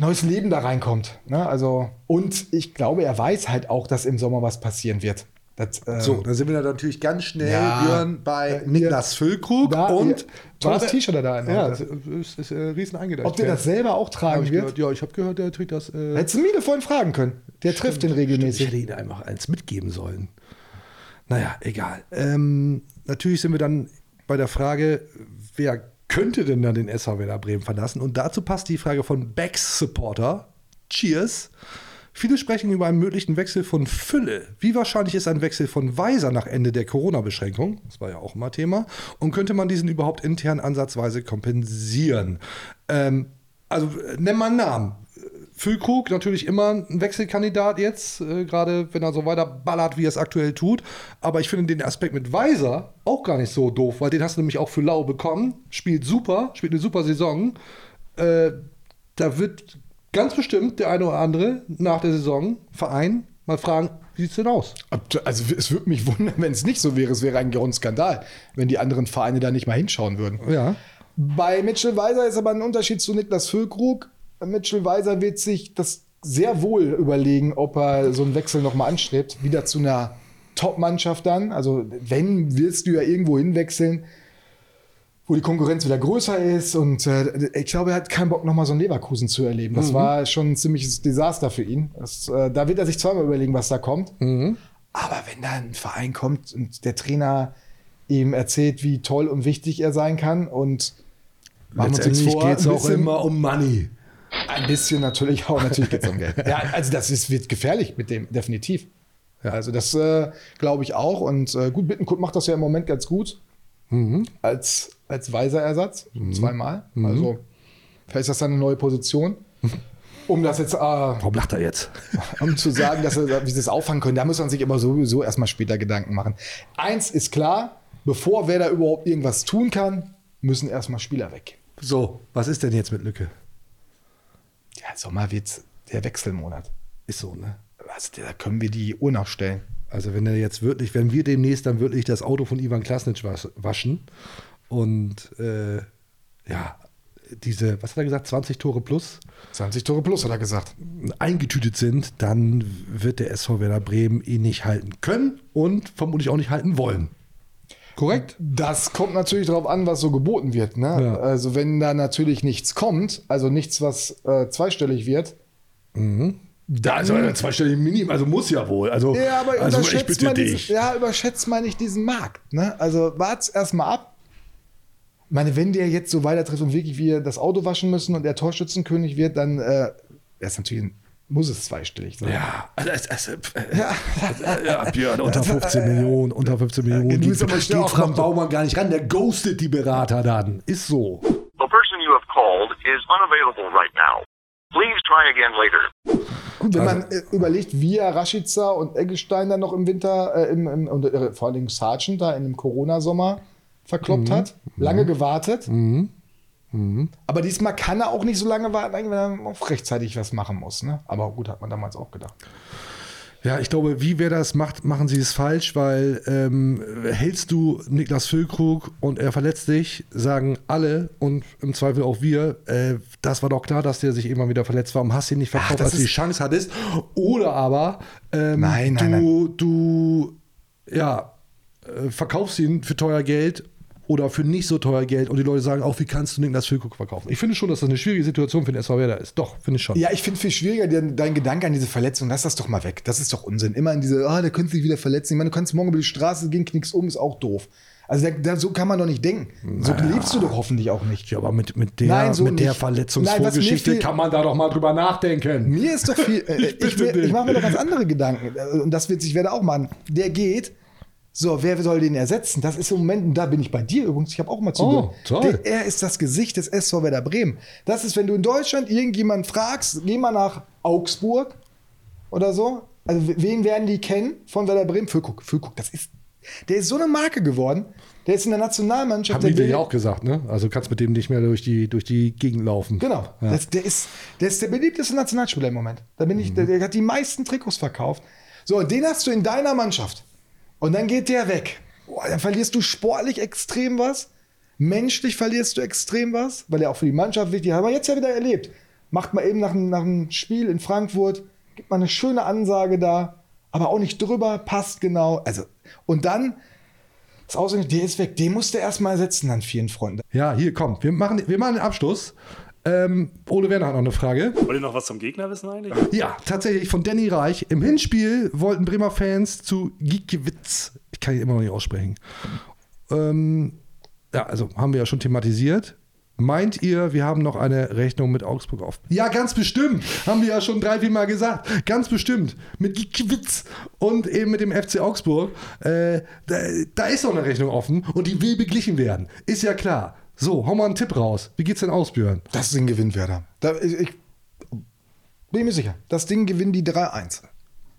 neues Leben da reinkommt. Ne? Also, und ich glaube, er weiß halt auch, dass im Sommer was passieren wird. Das, ähm, So, da sind wir dann natürlich ganz schnell, Ja. Björn, bei Niklas Füllkrug Da, und hier, tolles T-Shirt da in Ja, das ist, ist äh, riesen eingedeicht. Ob der das selber auch tragen ich wird? gehört, ja, ich habe gehört, der trägt das. Äh, Hättest du Miele vorhin fragen können. Der trifft den Ich regelmäßig. hätte ihn einfach eins mitgeben sollen. Naja, egal. Ähm, natürlich sind wir dann bei der Frage, wer könnte denn dann den SV Werder Bremen verlassen? Und dazu passt die Frage von Becks Supporter. Cheers. Viele sprechen über einen möglichen Wechsel von Fülle. Wie wahrscheinlich ist ein Wechsel von Weiser nach Ende der Corona-Beschränkung? Das war ja auch immer Thema. Und könnte man diesen überhaupt intern ansatzweise kompensieren? Ähm, also äh, nenn mal einen Namen. Füllkrug natürlich immer ein Wechselkandidat jetzt, äh, gerade wenn er so weiter ballert, wie er es aktuell tut. Aber ich finde den Aspekt mit Weiser auch gar nicht so doof, weil den hast du nämlich auch für lau bekommen. Spielt super, spielt eine super Saison. Äh, da wird ganz bestimmt der eine oder andere nach der Saison Verein mal fragen, wie sieht's denn aus? Also es würde mich wundern, wenn es nicht so wäre. Es wäre ein Skandal, wenn die anderen Vereine da nicht mal hinschauen würden. Ja. Bei Mitchell Weiser ist aber ein Unterschied zu Niklas Füllkrug. Mitchell Weiser wird sich das sehr wohl überlegen, ob er so einen Wechsel nochmal anstrebt. Wieder zu einer Top-Mannschaft dann. Also wenn, wirst du ja irgendwo hinwechseln, wo die Konkurrenz wieder größer ist. Und äh, ich glaube, er hat keinen Bock, nochmal so einen Leverkusen zu erleben. Das Mhm. war schon ein ziemliches Desaster für ihn. Das, äh, da wird er sich zweimal überlegen, was da kommt. Aber wenn da ein Verein kommt und der Trainer ihm erzählt, wie toll und wichtig er sein kann und Letztendlich vor, geht's ein auch immer um Money. Ein bisschen natürlich auch, natürlich geht es um Geld. Ja, also das ist, wird gefährlich mit dem, definitiv. Also das äh, glaube ich auch. Und äh, gut, Bittenkurt macht das ja im Moment ganz gut. Als, als weiser Ersatz, zweimal. Mhm. Also vielleicht ist das dann eine neue Position. Um das jetzt, äh, Warum lacht er jetzt? um zu sagen, dass er, wie sie es auffangen können, da muss man sich aber sowieso erstmal später Gedanken machen. Eins ist klar, bevor wer da überhaupt irgendwas tun kann, müssen erstmal Spieler weg. So, was ist denn jetzt mit Lücke? Ja, Sommer wird der Wechselmonat. Ist so, ne? Was, da können wir die Uhr nachstellen. Also wenn er jetzt wirklich, wenn wir demnächst dann wirklich das Auto von Ivan Klasnic was- waschen und äh, ja, diese, was hat er gesagt, 20 Tore plus? 20 Tore plus, hat er gesagt. Eingetütet sind, dann wird der SV Werder Bremen ihn nicht halten können und vermutlich auch nicht halten wollen. Korrekt? Das kommt natürlich darauf an, was so geboten wird. Ne? Ja. Also wenn da natürlich nichts kommt, also nichts, was äh, zweistellig wird, Da ist aber zweistellig Minim, also muss ja wohl. Also, ja, aber also ich überschätzt, bitte mal dich. diesen, ja, überschätzt mal nicht diesen Markt. Ne? Also wart's erstmal ab. Ich meine, wenn der jetzt so weiter trifft und wirklich wir das Auto waschen müssen und der Torschützenkönig wird, dann äh, er ist natürlich ein, muss es zweistellig sein. Ja, also, also, äh, ja. ja, Björn, unter 15 Millionen, unter 15 Millionen. du geht, bist aber schnell auf Frank. Baumann gar nicht ran, der ghostet die Berater dann. Ist so. The person you have called is unavailable right now. Please try again later. Gut, wenn Also- man äh, überlegt, wie er Rashica und Eggestein dann noch im Winter, äh, im, im, und, äh, vor allen Dingen Sargent da in dem Corona-Sommer verkloppt Mhm. hat, lange gewartet. Mhm. Mhm. Aber diesmal kann er auch nicht so lange warten, wenn er auch rechtzeitig was machen muss. Ne? Aber gut, hat man damals auch gedacht. Ja, ich glaube, wie wer das macht, machen sie es falsch, weil ähm, hältst du Niklas Füllkrug und er verletzt dich, sagen alle und im Zweifel auch wir, äh, das war doch klar, dass der sich immer wieder verletzt war und hast ihn nicht verkauft, das als du die Chance hattest. Oder aber ähm, Nein, du, nein, du ja, äh, verkaufst ihn für teuer Geld oder für nicht so teuer Geld und die Leute sagen auch, wie kannst du Niklas Füllkrug verkaufen? Ich finde schon, dass das eine schwierige Situation für den SV Werder ist. Doch, finde ich schon. Ja, ich finde viel schwieriger dein, dein Gedanke an diese Verletzung. Lass das doch mal weg. Das ist doch Unsinn. Immer in diese, ah, der könnte sich wieder verletzen. Ich meine, du kannst morgen über die Straße gehen, knickst um, ist auch doof. Also da, da, so kann man doch nicht denken. So lebst du doch hoffentlich auch nicht. Ja, aber mit, mit der, Nein, so mit der. Verletzungsvorgeschichte kann man da doch mal drüber nachdenken. Mir ist doch viel. Äh, ich ich, ich mache mir doch ganz andere Gedanken. Und das wird sich Werder auch machen. Der geht. So, wer soll den ersetzen? Das ist im Moment, und da bin ich bei dir übrigens, ich habe auch mal zugehört. Oh, toll. Der, er ist das Gesicht des SV Werder Bremen. Das ist, wenn du in Deutschland irgendjemanden fragst, geh mal nach Augsburg oder so. Also, wen werden die kennen von Werder Bremen? Füllkuck. Füllkuck, das ist. Der ist so eine Marke geworden. Der ist in der Nationalmannschaft. Haben die der dir ja auch gesagt, ne? Also kannst mit dem nicht mehr durch die, durch die Gegend laufen. Genau. Ja. Das, der, ist, der ist der beliebteste Nationalspieler im Moment. Da bin Mhm. ich, der, der hat die meisten Trikots verkauft. So, den hast du in deiner Mannschaft. Und dann geht der weg. Boah, dann verlierst du sportlich extrem was. Menschlich verlierst du extrem was, weil er auch für die Mannschaft wichtig ist. Haben wir jetzt ja wieder erlebt. Macht mal eben nach, einem- nach einem Spiel in Frankfurt, gibt mal eine schöne Ansage da, aber auch nicht drüber, passt genau. Also, und dann ist ausgerechnet, der ist weg. Den musst du erstmal ersetzen, dann vielen Freunden. Ja, hier, komm, wir machen, wir machen den Abschluss. Ähm, Ole Werner hat noch eine Frage. Wollt ihr noch was zum Gegner wissen eigentlich? Ja, tatsächlich von Danny Reich. Im Hinspiel wollten Bremer Fans zu Giekewitz, ich kann ihn immer noch nicht aussprechen. Ähm, ja, also haben wir ja schon thematisiert. Meint ihr, wir haben noch eine Rechnung mit Augsburg auf? Ja, ganz bestimmt. Haben wir ja schon drei, vier Mal gesagt. Ganz bestimmt. Mit Giekewitz und eben mit dem FC Augsburg. Äh, da, da ist noch eine Rechnung offen und die will beglichen werden. Ist ja klar. So, hau mal einen Tipp raus. Wie geht's denn aus, Björn? Das Ding gewinnt Werder. Da, ich, ich bin mir sicher. Das Ding gewinnen die 3-1.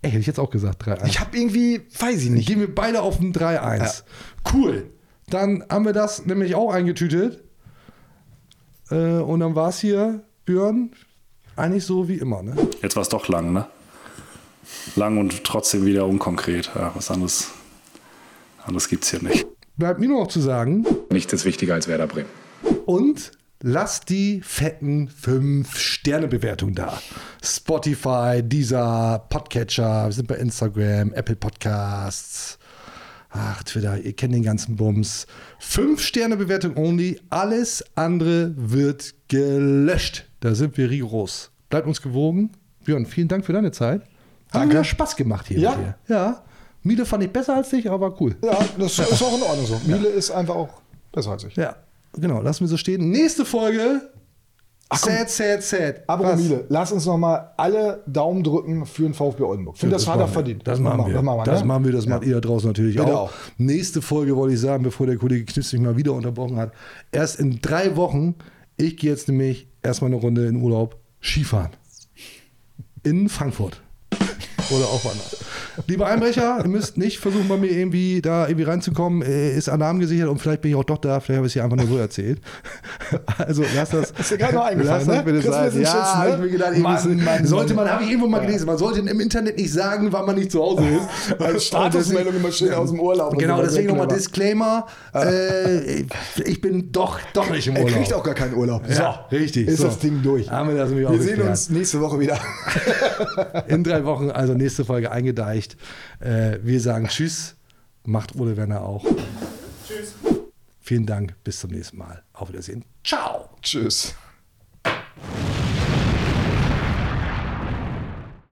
Ey, hätte ich jetzt auch gesagt, 3-1. Ich habe irgendwie, weiß ich nicht. Gehen wir beide auf ein 3-1. Cool. Dann haben wir das nämlich auch eingetütet. Äh, und dann war es hier, Björn, eigentlich so wie immer. Ne? Jetzt war es doch lang, ne? Lang und trotzdem wieder unkonkret. Ja, was anderes, anderes gibt es hier nicht. Bleibt mir nur noch zu sagen. Nichts ist wichtiger als Werder Bremen. Und lasst die fetten 5-Sterne-Bewertungen da. Spotify, dieser Podcatcher, wir sind bei Instagram, Apple Podcasts. Ach, Twitter, ihr kennt den ganzen Bums. 5-Sterne-Bewertung only. Alles andere wird gelöscht. Da sind wir rigoros. Bleibt uns gewogen. Björn, vielen Dank für deine Zeit. Hat Danke. mir Spaß gemacht hier Ja. mit dir. Ja. Miele fand ich besser als dich, aber cool. Ja, das ist auch in Ordnung so. Miele ist einfach auch besser als ich. Ja, genau, lassen wir so stehen. Nächste Folge. sad, sad, sad. Aber? Miele, lass uns noch mal alle Daumen drücken für den VfB Oldenburg. Ich finde, das, er wir. verdient. Das machen wir. Das machen wir, das ne? machen wir, das macht ihr da draußen natürlich Bitte auch. auch. Nächste Folge wollte ich sagen, bevor der Kollege Knips mich mal wieder unterbrochen hat. Erst in drei Wochen. Ich gehe jetzt nämlich erstmal eine Runde in Urlaub Skifahren. In Frankfurt. Oder auch woanders. Liebe Einbrecher, ihr müsst nicht versuchen, bei mir irgendwie da irgendwie reinzukommen. Äh, Ist Alarm gesichert und vielleicht bin ich auch doch da. Vielleicht habe ich es hier einfach nur so erzählt. Also lasst das. Ist dir gerade noch eingefallen, lasst das ne? bitte du sein. Ja, Schützen, ne? ich mir gedacht, Mann, Mann, sollte man, habe ich irgendwo mal gelesen. Man sollte im Internet nicht sagen, wann man nicht zu Hause ist. Als Statusmeldung immer schön aus dem Urlaub. Genau, so. deswegen nochmal. Disclaimer. Äh, ich bin doch, doch nicht im Er Urlaub. kriegt auch gar keinen Urlaub. Ja, richtig. Ist So. das Ding durch. Haben wir das Wir sehen uns nächste Woche wieder. In drei Wochen, also nächste Folge eingedeicht erledigt. Äh, wir sagen Tschüss, macht Ole Werner auch. Tschüss. Vielen Dank, bis zum nächsten Mal. Auf Wiedersehen. Ciao. Tschüss.